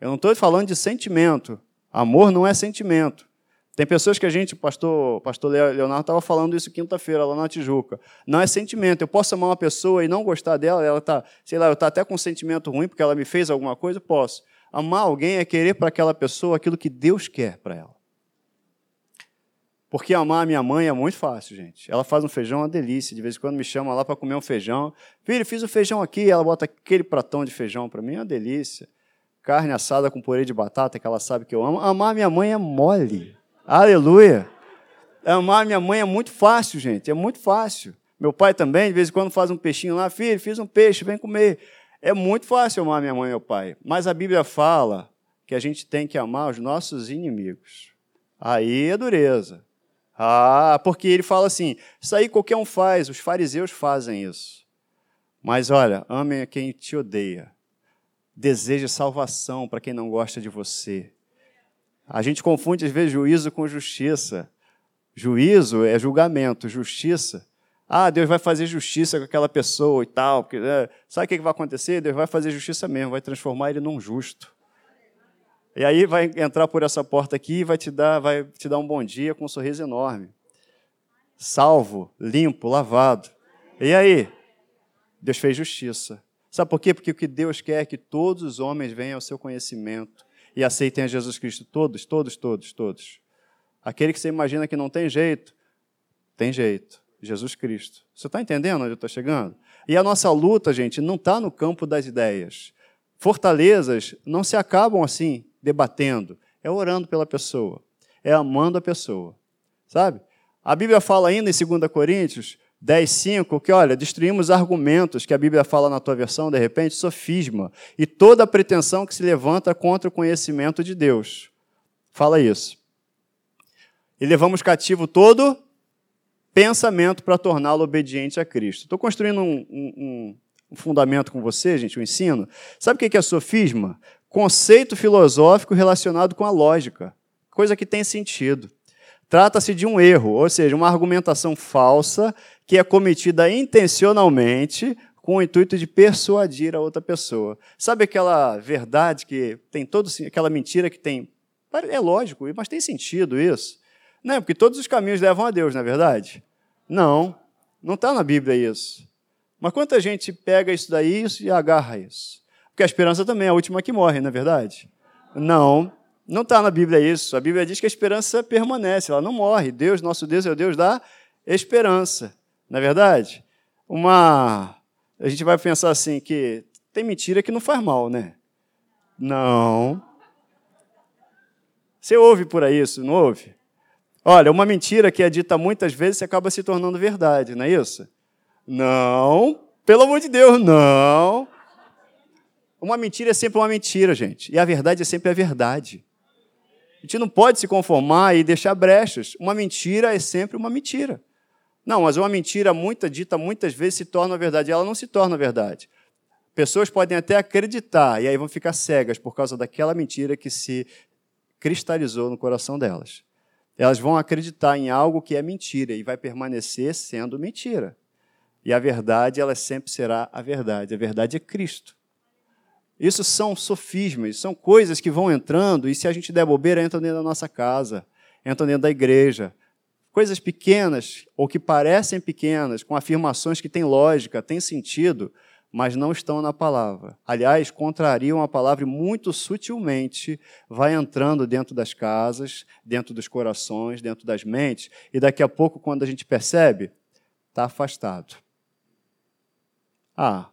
Eu não estou falando de sentimento. Amor não é sentimento. Tem pessoas que a gente, pastor, pastor Leonardo estava falando isso quinta-feira lá na Tijuca. Não é sentimento. Eu posso amar uma pessoa e não gostar dela, ela está, sei lá, eu estou até com um sentimento ruim porque ela me fez alguma coisa, posso. Amar alguém é querer para aquela pessoa aquilo que Deus quer para ela. Porque amar a minha mãe é muito fácil, gente. Ela faz um feijão uma delícia. De vez em quando me chama lá para comer um feijão. Filho, fiz o feijão aqui. Ela bota aquele pratão de feijão para mim, é uma delícia carne assada com purê de batata, que ela sabe que eu amo. Amar minha mãe é mole. Aleluia. Amar minha mãe é muito fácil, gente, é muito fácil. Meu pai também, de vez em quando, faz um peixinho lá, filho, fiz um peixe, vem comer. É muito fácil amar minha mãe e meu pai. Mas a Bíblia fala que a gente tem que amar os nossos inimigos. Aí é dureza. Ah, porque ele fala assim: isso aí qualquer um faz, os fariseus fazem isso. Mas olha, amem a quem te odeia deseja salvação para quem não gosta de você. A gente confunde às vezes juízo com justiça. Juízo é julgamento, justiça. Ah, Deus vai fazer justiça com aquela pessoa e tal. Porque, né? Sabe o que vai acontecer? Deus vai fazer justiça mesmo, vai transformar ele num justo. E aí vai entrar por essa porta aqui e vai te dar, vai te dar um bom dia com um sorriso enorme. Salvo, limpo, lavado. E aí? Deus fez justiça. Sabe por quê? Porque o que Deus quer é que todos os homens venham ao seu conhecimento e aceitem a Jesus Cristo. Todos, todos, todos, todos. Aquele que você imagina que não tem jeito, tem jeito. Jesus Cristo. Você está entendendo onde eu estou chegando? E a nossa luta, gente, não está no campo das ideias. Fortalezas não se acabam assim, debatendo. É orando pela pessoa. É amando a pessoa. Sabe? A Bíblia fala ainda em 2 Coríntios 10, 5, que olha, destruímos argumentos que a Bíblia fala na tua versão, de repente, sofisma, e toda pretensão que se levanta contra o conhecimento de Deus. Fala isso. E levamos cativo todo pensamento para torná-lo obediente a Cristo. Estou construindo um, um, um fundamento com você, gente, um ensino. Sabe o que é sofisma? Conceito filosófico relacionado com a lógica, coisa que tem sentido. Trata-se de um erro, ou seja, uma argumentação falsa que é cometida intencionalmente com o intuito de persuadir a outra pessoa. Sabe aquela verdade que tem todo aquela mentira que tem é lógico, mas tem sentido isso? Não, porque todos os caminhos levam a Deus, não é verdade? Não, não está na Bíblia isso. Mas quanta gente pega isso daí e agarra isso? Porque a esperança também é a última que morre, não é verdade? Não, não está na Bíblia isso. A Bíblia diz que a esperança permanece, ela não morre. Deus, nosso Deus, é o Deus da esperança. Não é verdade? Uma. A gente vai pensar assim que tem mentira que não faz mal, né? Não. Você ouve por aí isso, não ouve? Olha, uma mentira que é dita muitas vezes acaba se tornando verdade, não é isso? Não, pelo amor de Deus, não. Uma mentira é sempre uma mentira, gente. E a verdade é sempre a verdade. A gente não pode se conformar e deixar brechas. Uma mentira é sempre uma mentira. Não, mas uma mentira muita dita muitas vezes se torna verdade. Ela não se torna verdade. Pessoas podem até acreditar e aí vão ficar cegas por causa daquela mentira que se cristalizou no coração delas. Elas vão acreditar em algo que é mentira e vai permanecer sendo mentira. E a verdade, ela sempre será a verdade. A verdade é Cristo. Isso são sofismas, são coisas que vão entrando e se a gente der bobeira, entram dentro da nossa casa, entram dentro da igreja. Coisas pequenas ou que parecem pequenas, com afirmações que têm lógica, têm sentido, mas não estão na palavra. Aliás, contrariam a palavra e muito sutilmente vai entrando dentro das casas, dentro dos corações, dentro das mentes, e daqui a pouco, quando a gente percebe, está afastado. Ah,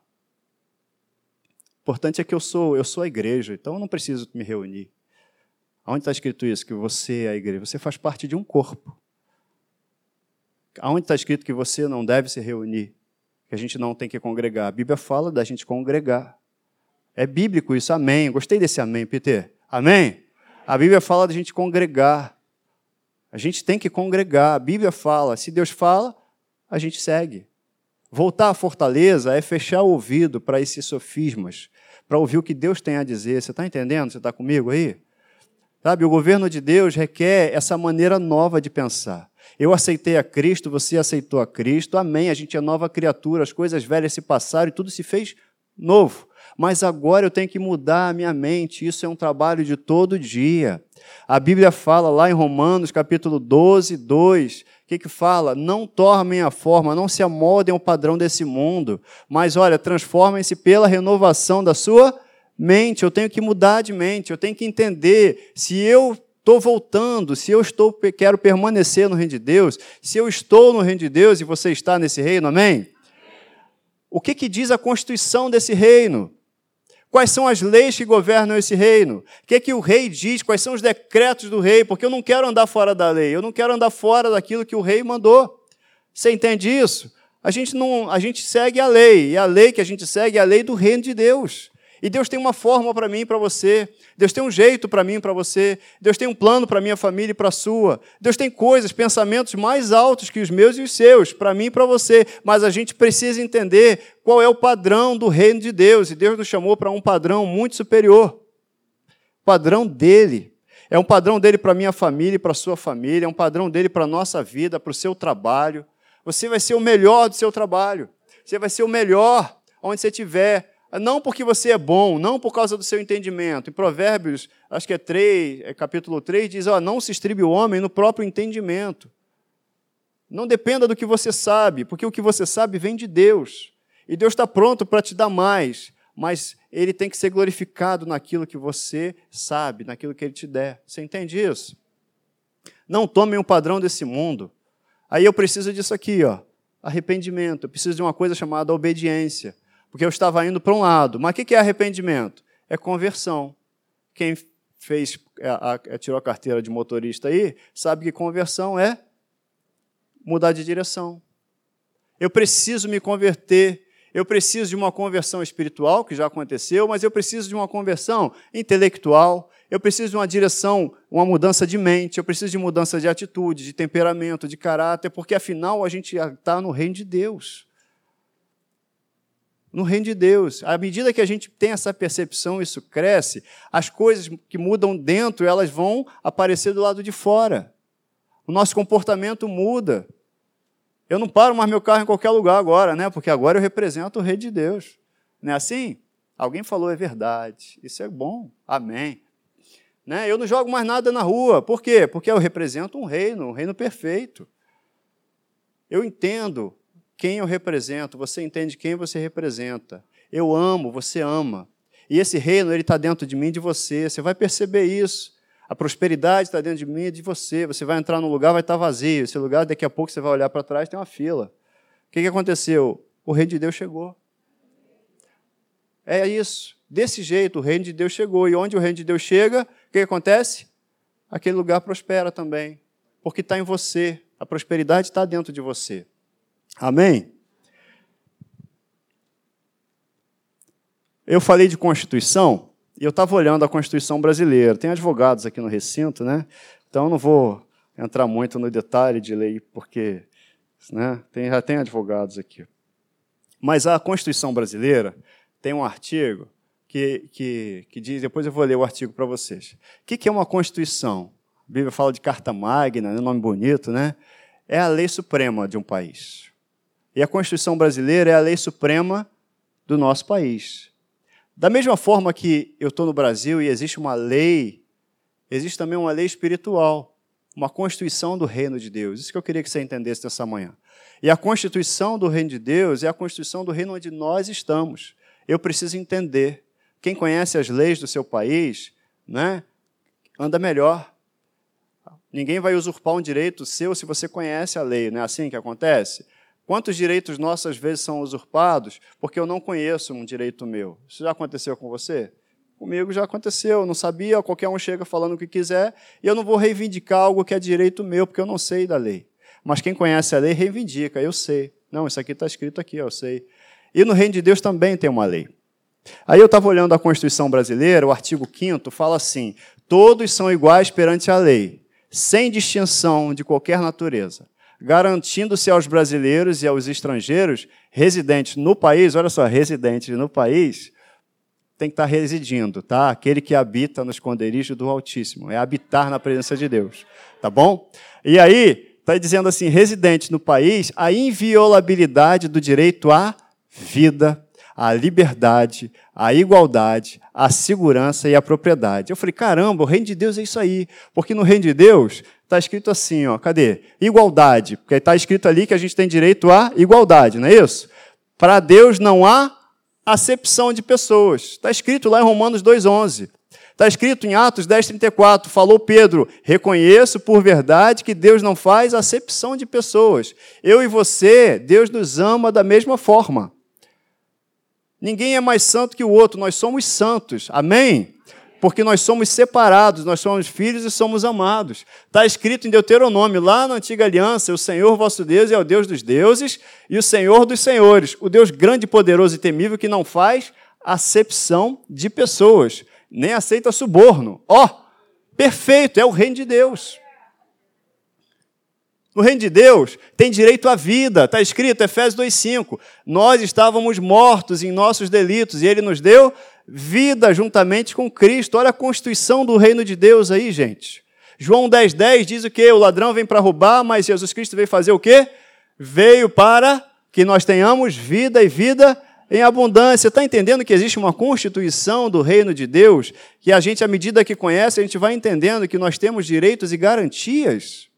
importante é que eu sou, eu sou a igreja, então eu não preciso me reunir. Onde está escrito isso? Que você é a igreja. Você faz parte de um corpo. Aonde está escrito que você não deve se reunir? Que a gente não tem que congregar? A Bíblia fala da gente congregar. É bíblico isso, amém. Gostei desse amém, Peter. Amém? A Bíblia fala da gente congregar. A gente tem que congregar. A Bíblia fala, se Deus fala, a gente segue. Voltar à fortaleza é fechar o ouvido para esses sofismas, para ouvir o que Deus tem a dizer. Você está entendendo? Você está comigo aí? Sabe, o governo de Deus requer essa maneira nova de pensar. Eu aceitei a Cristo, você aceitou a Cristo, amém. A gente é nova criatura, as coisas velhas se passaram e tudo se fez novo. Mas agora eu tenho que mudar a minha mente, isso é um trabalho de todo dia. A Bíblia fala lá em Romanos, capítulo 12, 2, o que, que fala? Não tornem a forma, não se amoldem ao padrão desse mundo, mas olha, transformem-se pela renovação da sua mente. Eu tenho que mudar de mente, eu tenho que entender se eu estou voltando, se eu estou quero permanecer no reino de Deus, se eu estou no reino de Deus e você está nesse reino, amém? O que, que diz a constituição desse reino? Quais são as leis que governam esse reino? O que, que o rei diz? Quais são os decretos do rei? Porque eu não quero andar fora da lei, eu não quero andar fora daquilo que o rei mandou. Você entende isso? A gente não, a gente segue a lei, e a lei que a gente segue é a lei do reino de Deus. E Deus tem uma forma para mim e para você. Deus tem um jeito para mim e para você. Deus tem um plano para minha família e para a sua. Deus tem coisas, pensamentos mais altos que os meus e os seus, para mim e para você. Mas a gente precisa entender qual é o padrão do reino de Deus. E Deus nos chamou para um padrão muito superior. O padrão dele. É um padrão dele para minha família e para sua família. É um padrão dele para a nossa vida, para o seu trabalho. Você vai ser o melhor do seu trabalho. Você vai ser o melhor onde você estiver não porque você é bom, não por causa do seu entendimento. Em Provérbios, acho que é 3, é capítulo 3, diz: ó, não se estribe o homem no próprio entendimento. Não dependa do que você sabe, porque o que você sabe vem de Deus. E Deus está pronto para te dar mais, mas Ele tem que ser glorificado naquilo que você sabe, naquilo que Ele te der. Você entende isso? Não tomem o padrão desse mundo. Aí eu preciso disso aqui, ó, arrependimento. Eu preciso de uma coisa chamada obediência porque eu estava indo para um lado. Mas o que é arrependimento? É conversão. Quem fez, a, a, tirou a carteira de motorista aí, sabe que conversão é mudar de direção. Eu preciso me converter. Eu preciso de uma conversão espiritual, que já aconteceu, mas eu preciso de uma conversão intelectual. Eu preciso de uma direção, uma mudança de mente. Eu preciso de mudança de atitude, de temperamento, de caráter, porque afinal a gente está no reino de Deus. No reino de Deus. À medida que a gente tem essa percepção, isso cresce, as coisas que mudam dentro, elas vão aparecer do lado de fora. O nosso comportamento muda. Eu não paro mais meu carro em qualquer lugar agora, né? Porque agora eu represento o rei de Deus. Não é assim? Alguém falou é verdade. Isso é bom. Amém. Né? Eu não jogo mais nada na rua. Por quê? Porque eu represento um reino, um reino perfeito. Eu entendo quem eu represento, você entende quem você representa. Eu amo, você ama. E esse reino ele está dentro de mim e de você. Você vai perceber isso. A prosperidade está dentro de mim e de você. Você vai entrar num lugar, vai estar tá vazio. Esse lugar, daqui a pouco, você vai olhar para trás, tem uma fila. O que, que aconteceu? O reino de Deus chegou. É isso. Desse jeito, o reino de Deus chegou. E onde o reino de Deus chega, o que, que acontece? Aquele lugar prospera também. Porque está em você. A prosperidade está dentro de você. Amém? Eu falei de Constituição e eu estava olhando a Constituição brasileira. Tem advogados aqui no recinto, né? Então não vou entrar muito no detalhe de lei, porque né, tem, já tem advogados aqui. Mas a Constituição brasileira tem um artigo que, que, que diz, depois eu vou ler o artigo para vocês. O que, que é uma Constituição? A Bíblia fala de carta magna, né, nome bonito, né? É a lei suprema de um país. E a Constituição brasileira é a lei suprema do nosso país. Da mesma forma que eu estou no Brasil e existe uma lei, existe também uma lei espiritual, uma constituição do reino de Deus. Isso que eu queria que você entendesse nessa manhã. E a constituição do reino de Deus é a constituição do reino onde nós estamos. Eu preciso entender. Quem conhece as leis do seu país, né, anda melhor. Ninguém vai usurpar um direito seu se você conhece a lei, não é assim que acontece? Quantos direitos nossos às vezes são usurpados porque eu não conheço um direito meu? Isso já aconteceu com você? Comigo já aconteceu, eu não sabia, qualquer um chega falando o que quiser, e eu não vou reivindicar algo que é direito meu, porque eu não sei da lei. Mas quem conhece a lei reivindica, eu sei. Não, isso aqui está escrito aqui, eu sei. E no reino de Deus também tem uma lei. Aí eu estava olhando a Constituição brasileira, o artigo 5 fala assim: todos são iguais perante a lei, sem distinção de qualquer natureza garantindo-se aos brasileiros e aos estrangeiros residentes no país, olha só, residentes no país, tem que estar residindo, tá? Aquele que habita no esconderijo do Altíssimo, é habitar na presença de Deus, tá bom? E aí, está dizendo assim, residente no país, a inviolabilidade do direito à vida, à liberdade, à igualdade, à segurança e à propriedade. Eu falei, caramba, o reino de Deus é isso aí, porque no reino de Deus está escrito assim, ó, cadê? Igualdade, porque está escrito ali que a gente tem direito à igualdade, não é isso? Para Deus não há acepção de pessoas. Está escrito lá em Romanos 2,11. Está escrito em Atos 10,34, falou Pedro: reconheço por verdade que Deus não faz acepção de pessoas. Eu e você, Deus nos ama da mesma forma. Ninguém é mais santo que o outro, nós somos santos. Amém? porque nós somos separados, nós somos filhos e somos amados. Está escrito em Deuteronômio, lá na antiga aliança: o Senhor vosso Deus é o Deus dos deuses e o Senhor dos senhores, o Deus grande, poderoso e temível que não faz acepção de pessoas, nem aceita suborno. Ó, oh, perfeito, é o reino de Deus. No reino de Deus tem direito à vida, está escrito, Efésios 2,5. Nós estávamos mortos em nossos delitos e Ele nos deu vida juntamente com Cristo. Olha a constituição do reino de Deus aí, gente. João 10,10 10 diz o que? O ladrão vem para roubar, mas Jesus Cristo veio fazer o quê? Veio para que nós tenhamos vida e vida em abundância. Está entendendo que existe uma constituição do reino de Deus, que a gente, à medida que conhece, a gente vai entendendo que nós temos direitos e garantias?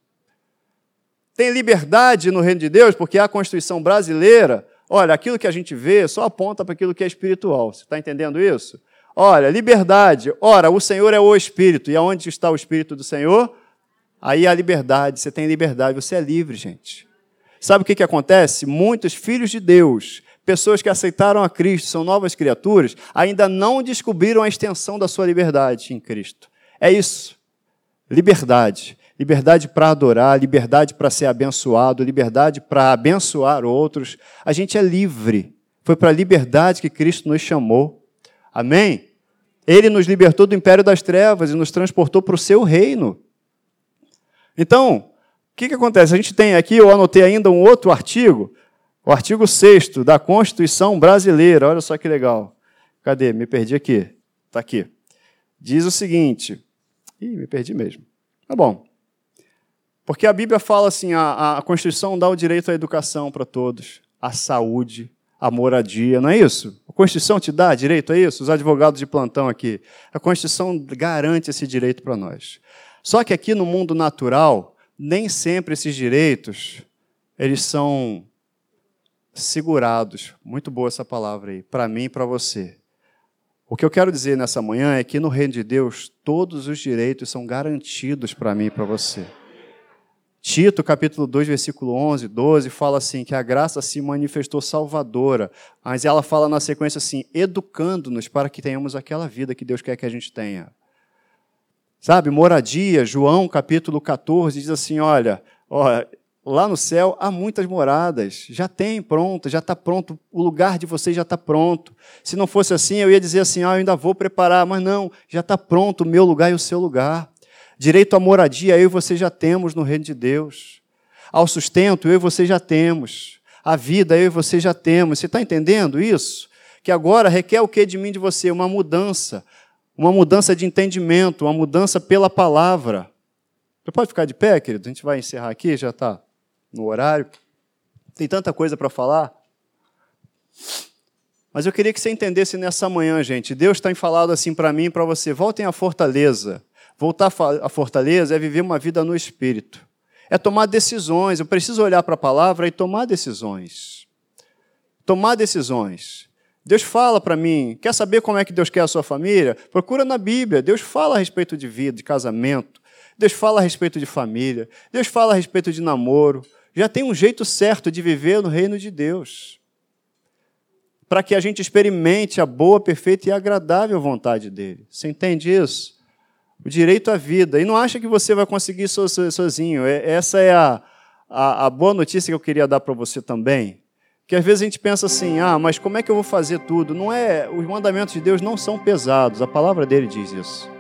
Tem liberdade no reino de Deus, porque a Constituição brasileira, olha, aquilo que a gente vê só aponta para aquilo que é espiritual. Você está entendendo isso? Olha, liberdade. Ora, o Senhor é o Espírito. E aonde está o Espírito do Senhor? Aí a liberdade. Você tem liberdade, você é livre, gente. Sabe o que, que acontece? Muitos filhos de Deus, pessoas que aceitaram a Cristo, são novas criaturas, ainda não descobriram a extensão da sua liberdade em Cristo. É isso. Liberdade liberdade para adorar, liberdade para ser abençoado, liberdade para abençoar outros. A gente é livre. Foi para a liberdade que Cristo nos chamou. Amém? Ele nos libertou do império das trevas e nos transportou para o seu reino. Então, o que, que acontece? A gente tem aqui, eu anotei ainda um outro artigo, O artigo 6 da Constituição Brasileira, olha só que legal. Cadê? Me perdi aqui. Está aqui. Diz o seguinte. Ih, me perdi mesmo. Tá bom. Porque a Bíblia fala assim: a, a Constituição dá o direito à educação para todos, à saúde, à moradia, não é isso? A Constituição te dá direito a isso? Os advogados de plantão aqui. A Constituição garante esse direito para nós. Só que aqui no mundo natural, nem sempre esses direitos eles são segurados. Muito boa essa palavra aí, para mim e para você. O que eu quero dizer nessa manhã é que no reino de Deus todos os direitos são garantidos para mim e para você. Tito, capítulo 2, versículo 11, 12, fala assim, que a graça se manifestou salvadora, mas ela fala na sequência assim, educando-nos para que tenhamos aquela vida que Deus quer que a gente tenha. Sabe, moradia, João, capítulo 14, diz assim, olha, olha lá no céu há muitas moradas, já tem pronto, já está pronto, o lugar de vocês já está pronto. Se não fosse assim, eu ia dizer assim, ah, eu ainda vou preparar, mas não, já está pronto o meu lugar e o seu lugar. Direito à moradia, eu e você já temos no reino de Deus. Ao sustento, eu e você já temos. A vida, eu e você já temos. Você está entendendo isso? Que agora requer o que de mim de você? Uma mudança. Uma mudança de entendimento, uma mudança pela palavra. Você pode ficar de pé, querido? A gente vai encerrar aqui, já está no horário. Tem tanta coisa para falar. Mas eu queria que você entendesse nessa manhã, gente. Deus tem falado assim para mim e para você: voltem à fortaleza. Voltar à fortaleza é viver uma vida no espírito. É tomar decisões. Eu preciso olhar para a palavra e tomar decisões. Tomar decisões. Deus fala para mim, quer saber como é que Deus quer a sua família? Procura na Bíblia. Deus fala a respeito de vida, de casamento. Deus fala a respeito de família. Deus fala a respeito de namoro. Já tem um jeito certo de viver no reino de Deus. Para que a gente experimente a boa, perfeita e agradável vontade dele. Você entende isso? O direito à vida. E não acha que você vai conseguir sozinho. É, essa é a, a, a boa notícia que eu queria dar para você também. Que às vezes a gente pensa assim, ah, mas como é que eu vou fazer tudo? Não é, os mandamentos de Deus não são pesados. A palavra dele diz isso.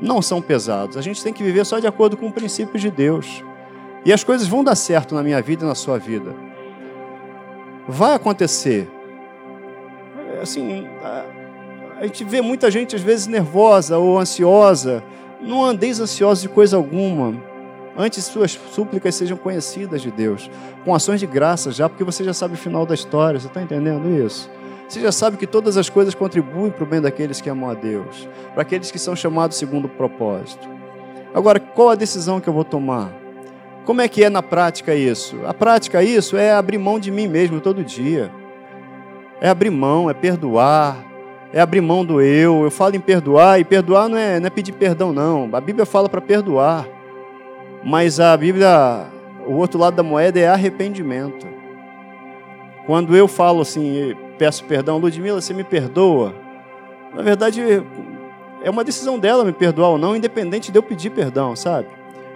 Não são pesados. A gente tem que viver só de acordo com o princípio de Deus. E as coisas vão dar certo na minha vida e na sua vida. Vai acontecer. Assim, a gente vê muita gente às vezes nervosa ou ansiosa. Não andeis ansiosos de coisa alguma. Antes suas súplicas sejam conhecidas de Deus, com ações de graça já, porque você já sabe o final da história. Você está entendendo isso? Você já sabe que todas as coisas contribuem para o bem daqueles que amam a Deus, para aqueles que são chamados segundo o propósito. Agora, qual a decisão que eu vou tomar? Como é que é na prática isso? A prática isso é abrir mão de mim mesmo todo dia. É abrir mão, é perdoar, é abrir mão do eu. Eu falo em perdoar, e perdoar não é, não é pedir perdão, não. A Bíblia fala para perdoar. Mas a Bíblia, o outro lado da moeda é arrependimento. Quando eu falo assim, peço perdão, Ludmila, você me perdoa? Na verdade, é uma decisão dela me perdoar ou não, independente de eu pedir perdão, sabe?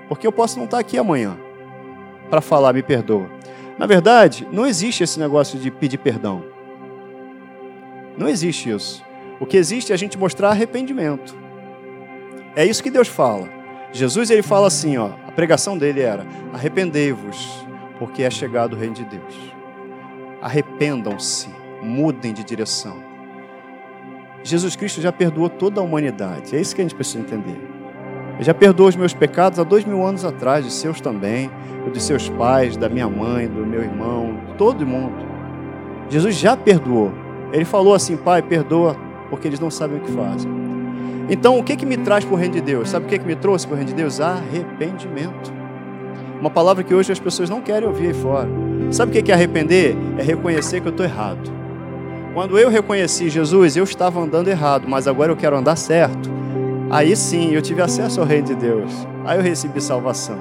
Porque eu posso não estar aqui amanhã para falar me perdoa. Na verdade, não existe esse negócio de pedir perdão. Não existe isso. O que existe é a gente mostrar arrependimento. É isso que Deus fala. Jesus ele fala assim, ó, a pregação dele era: arrependei-vos, porque é chegado o reino de Deus. Arrependam-se, mudem de direção. Jesus Cristo já perdoou toda a humanidade. É isso que a gente precisa entender. Ele já perdoou os meus pecados há dois mil anos atrás, os seus também, de seus pais, da minha mãe, do meu irmão, de todo mundo. Jesus já perdoou. Ele falou assim: Pai, perdoa, porque eles não sabem o que fazem. Então, o que, que me traz para o reino de Deus? Sabe o que, que me trouxe para o reino de Deus? Arrependimento. Uma palavra que hoje as pessoas não querem ouvir aí fora. Sabe o que é arrepender? É reconhecer que eu estou errado. Quando eu reconheci Jesus, eu estava andando errado, mas agora eu quero andar certo. Aí sim, eu tive acesso ao reino de Deus. Aí eu recebi salvação.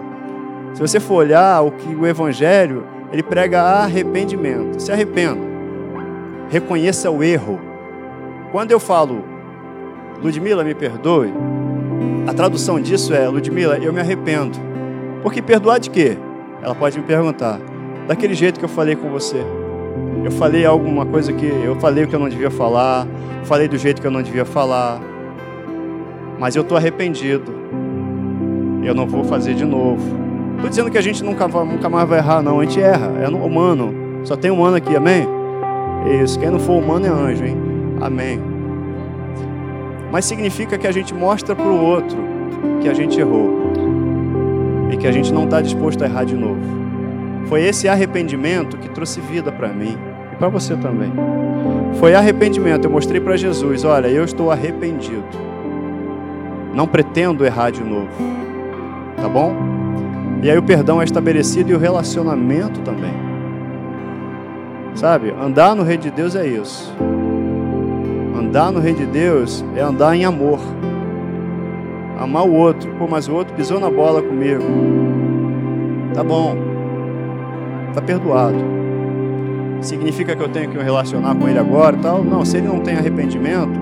Se você for olhar o que o Evangelho, ele prega arrependimento. Se arrependa reconheça o erro. Quando eu falo, Ludmila, me perdoe, a tradução disso é, Ludmila, eu me arrependo. Porque perdoar de quê? Ela pode me perguntar. Daquele jeito que eu falei com você. Eu falei alguma coisa que eu falei o que eu não devia falar, falei do jeito que eu não devia falar. Mas eu estou arrependido. Eu não vou fazer de novo. Estou dizendo que a gente nunca, nunca mais vai errar, não. A gente erra, é humano. Só tem humano aqui, amém? Isso, quem não for humano é anjo, hein? Amém. Mas significa que a gente mostra para o outro que a gente errou e que a gente não está disposto a errar de novo. Foi esse arrependimento que trouxe vida para mim e para você também. Foi arrependimento. Eu mostrei para Jesus: olha, eu estou arrependido. Não pretendo errar de novo. Tá bom? E aí o perdão é estabelecido e o relacionamento também. Sabe? Andar no reino de Deus é isso. Andar no reino de Deus é andar em amor. Amar o outro. Pô, mas o outro pisou na bola comigo. Tá bom. Tá perdoado. Significa que eu tenho que me relacionar com ele agora tal? Não, se ele não tem arrependimento,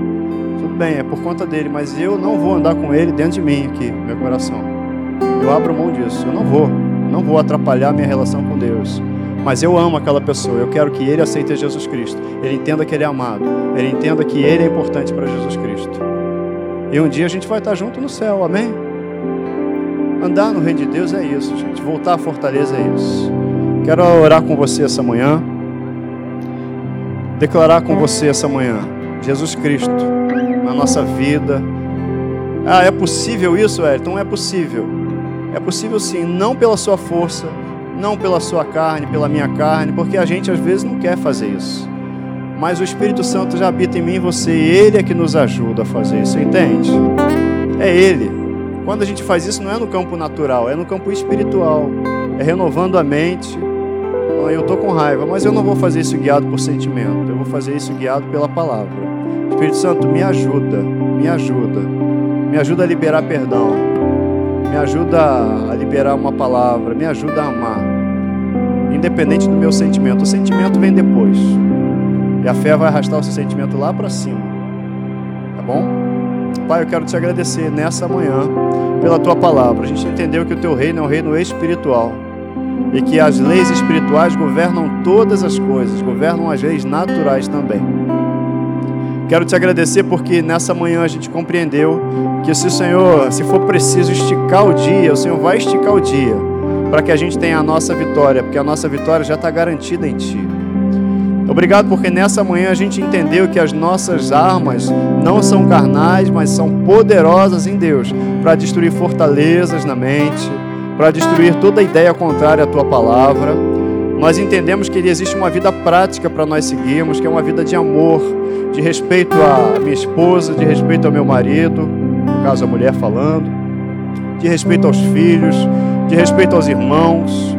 tudo bem, é por conta dele, mas eu não vou andar com ele dentro de mim aqui, meu coração. Eu abro mão disso, eu não vou. Não vou atrapalhar minha relação com Deus. Mas eu amo aquela pessoa, eu quero que ele aceite Jesus Cristo. Ele entenda que ele é amado. Ele entenda que ele é importante para Jesus Cristo. E um dia a gente vai estar junto no céu, amém? Andar no reino de Deus é isso, gente. Voltar à fortaleza é isso. Quero orar com você essa manhã. Declarar com você essa manhã. Jesus Cristo na nossa vida. Ah, é possível isso, Então É possível. É possível sim, não pela sua força, não pela sua carne, pela minha carne, porque a gente às vezes não quer fazer isso. Mas o Espírito Santo já habita em mim e você, e Ele é que nos ajuda a fazer isso, entende? É Ele. Quando a gente faz isso, não é no campo natural, é no campo espiritual. É renovando a mente. Eu estou com raiva, mas eu não vou fazer isso guiado por sentimento, eu vou fazer isso guiado pela palavra. Espírito Santo, me ajuda, me ajuda, me ajuda a liberar perdão, me ajuda a liberar uma palavra, me ajuda a amar, independente do meu sentimento. O sentimento vem depois, e a fé vai arrastar o seu sentimento lá para cima, tá bom? Pai, eu quero te agradecer nessa manhã pela tua palavra. A gente entendeu que o teu reino é um reino espiritual e que as leis espirituais governam todas as coisas, governam as leis naturais também. Quero te agradecer porque nessa manhã a gente compreendeu que se o Senhor, se for preciso esticar o dia, o Senhor vai esticar o dia para que a gente tenha a nossa vitória, porque a nossa vitória já está garantida em Ti. Obrigado porque nessa manhã a gente entendeu que as nossas armas não são carnais, mas são poderosas em Deus para destruir fortalezas na mente, para destruir toda ideia contrária à Tua palavra. Nós entendemos que existe uma vida prática para nós seguirmos, que é uma vida de amor, de respeito à minha esposa, de respeito ao meu marido, no caso a mulher falando, de respeito aos filhos, de respeito aos irmãos.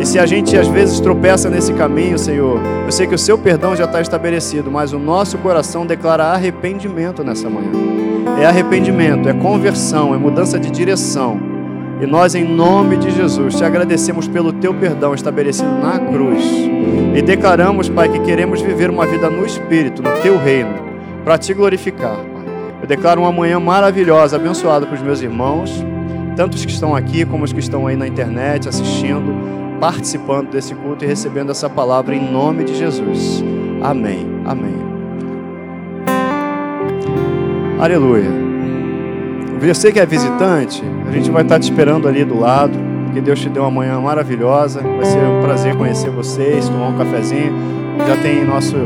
E se a gente às vezes tropeça nesse caminho, Senhor, eu sei que o seu perdão já está estabelecido, mas o nosso coração declara arrependimento nessa manhã. É arrependimento, é conversão, é mudança de direção. E nós, em nome de Jesus, te agradecemos pelo teu perdão estabelecido na cruz. E declaramos, Pai, que queremos viver uma vida no Espírito, no teu reino, para te glorificar, Pai. Eu declaro uma manhã maravilhosa, abençoada para os meus irmãos, tanto os que estão aqui como os que estão aí na internet assistindo, participando desse culto e recebendo essa palavra em nome de Jesus. Amém. Amém. Aleluia. Você que é visitante, a gente vai estar te esperando ali do lado. Que Deus te deu uma manhã maravilhosa. Vai ser um prazer conhecer vocês, tomar um cafezinho. Já tem nosso,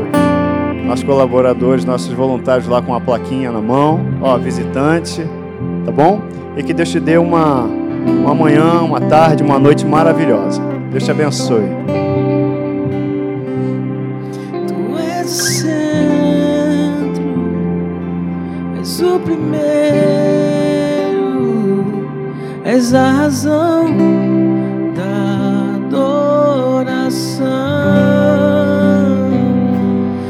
nossos colaboradores, nossos voluntários lá com a plaquinha na mão. Ó, visitante, tá bom? E que Deus te dê uma, uma manhã, uma tarde, uma noite maravilhosa. Deus te abençoe. O primeiro és a razão da adoração.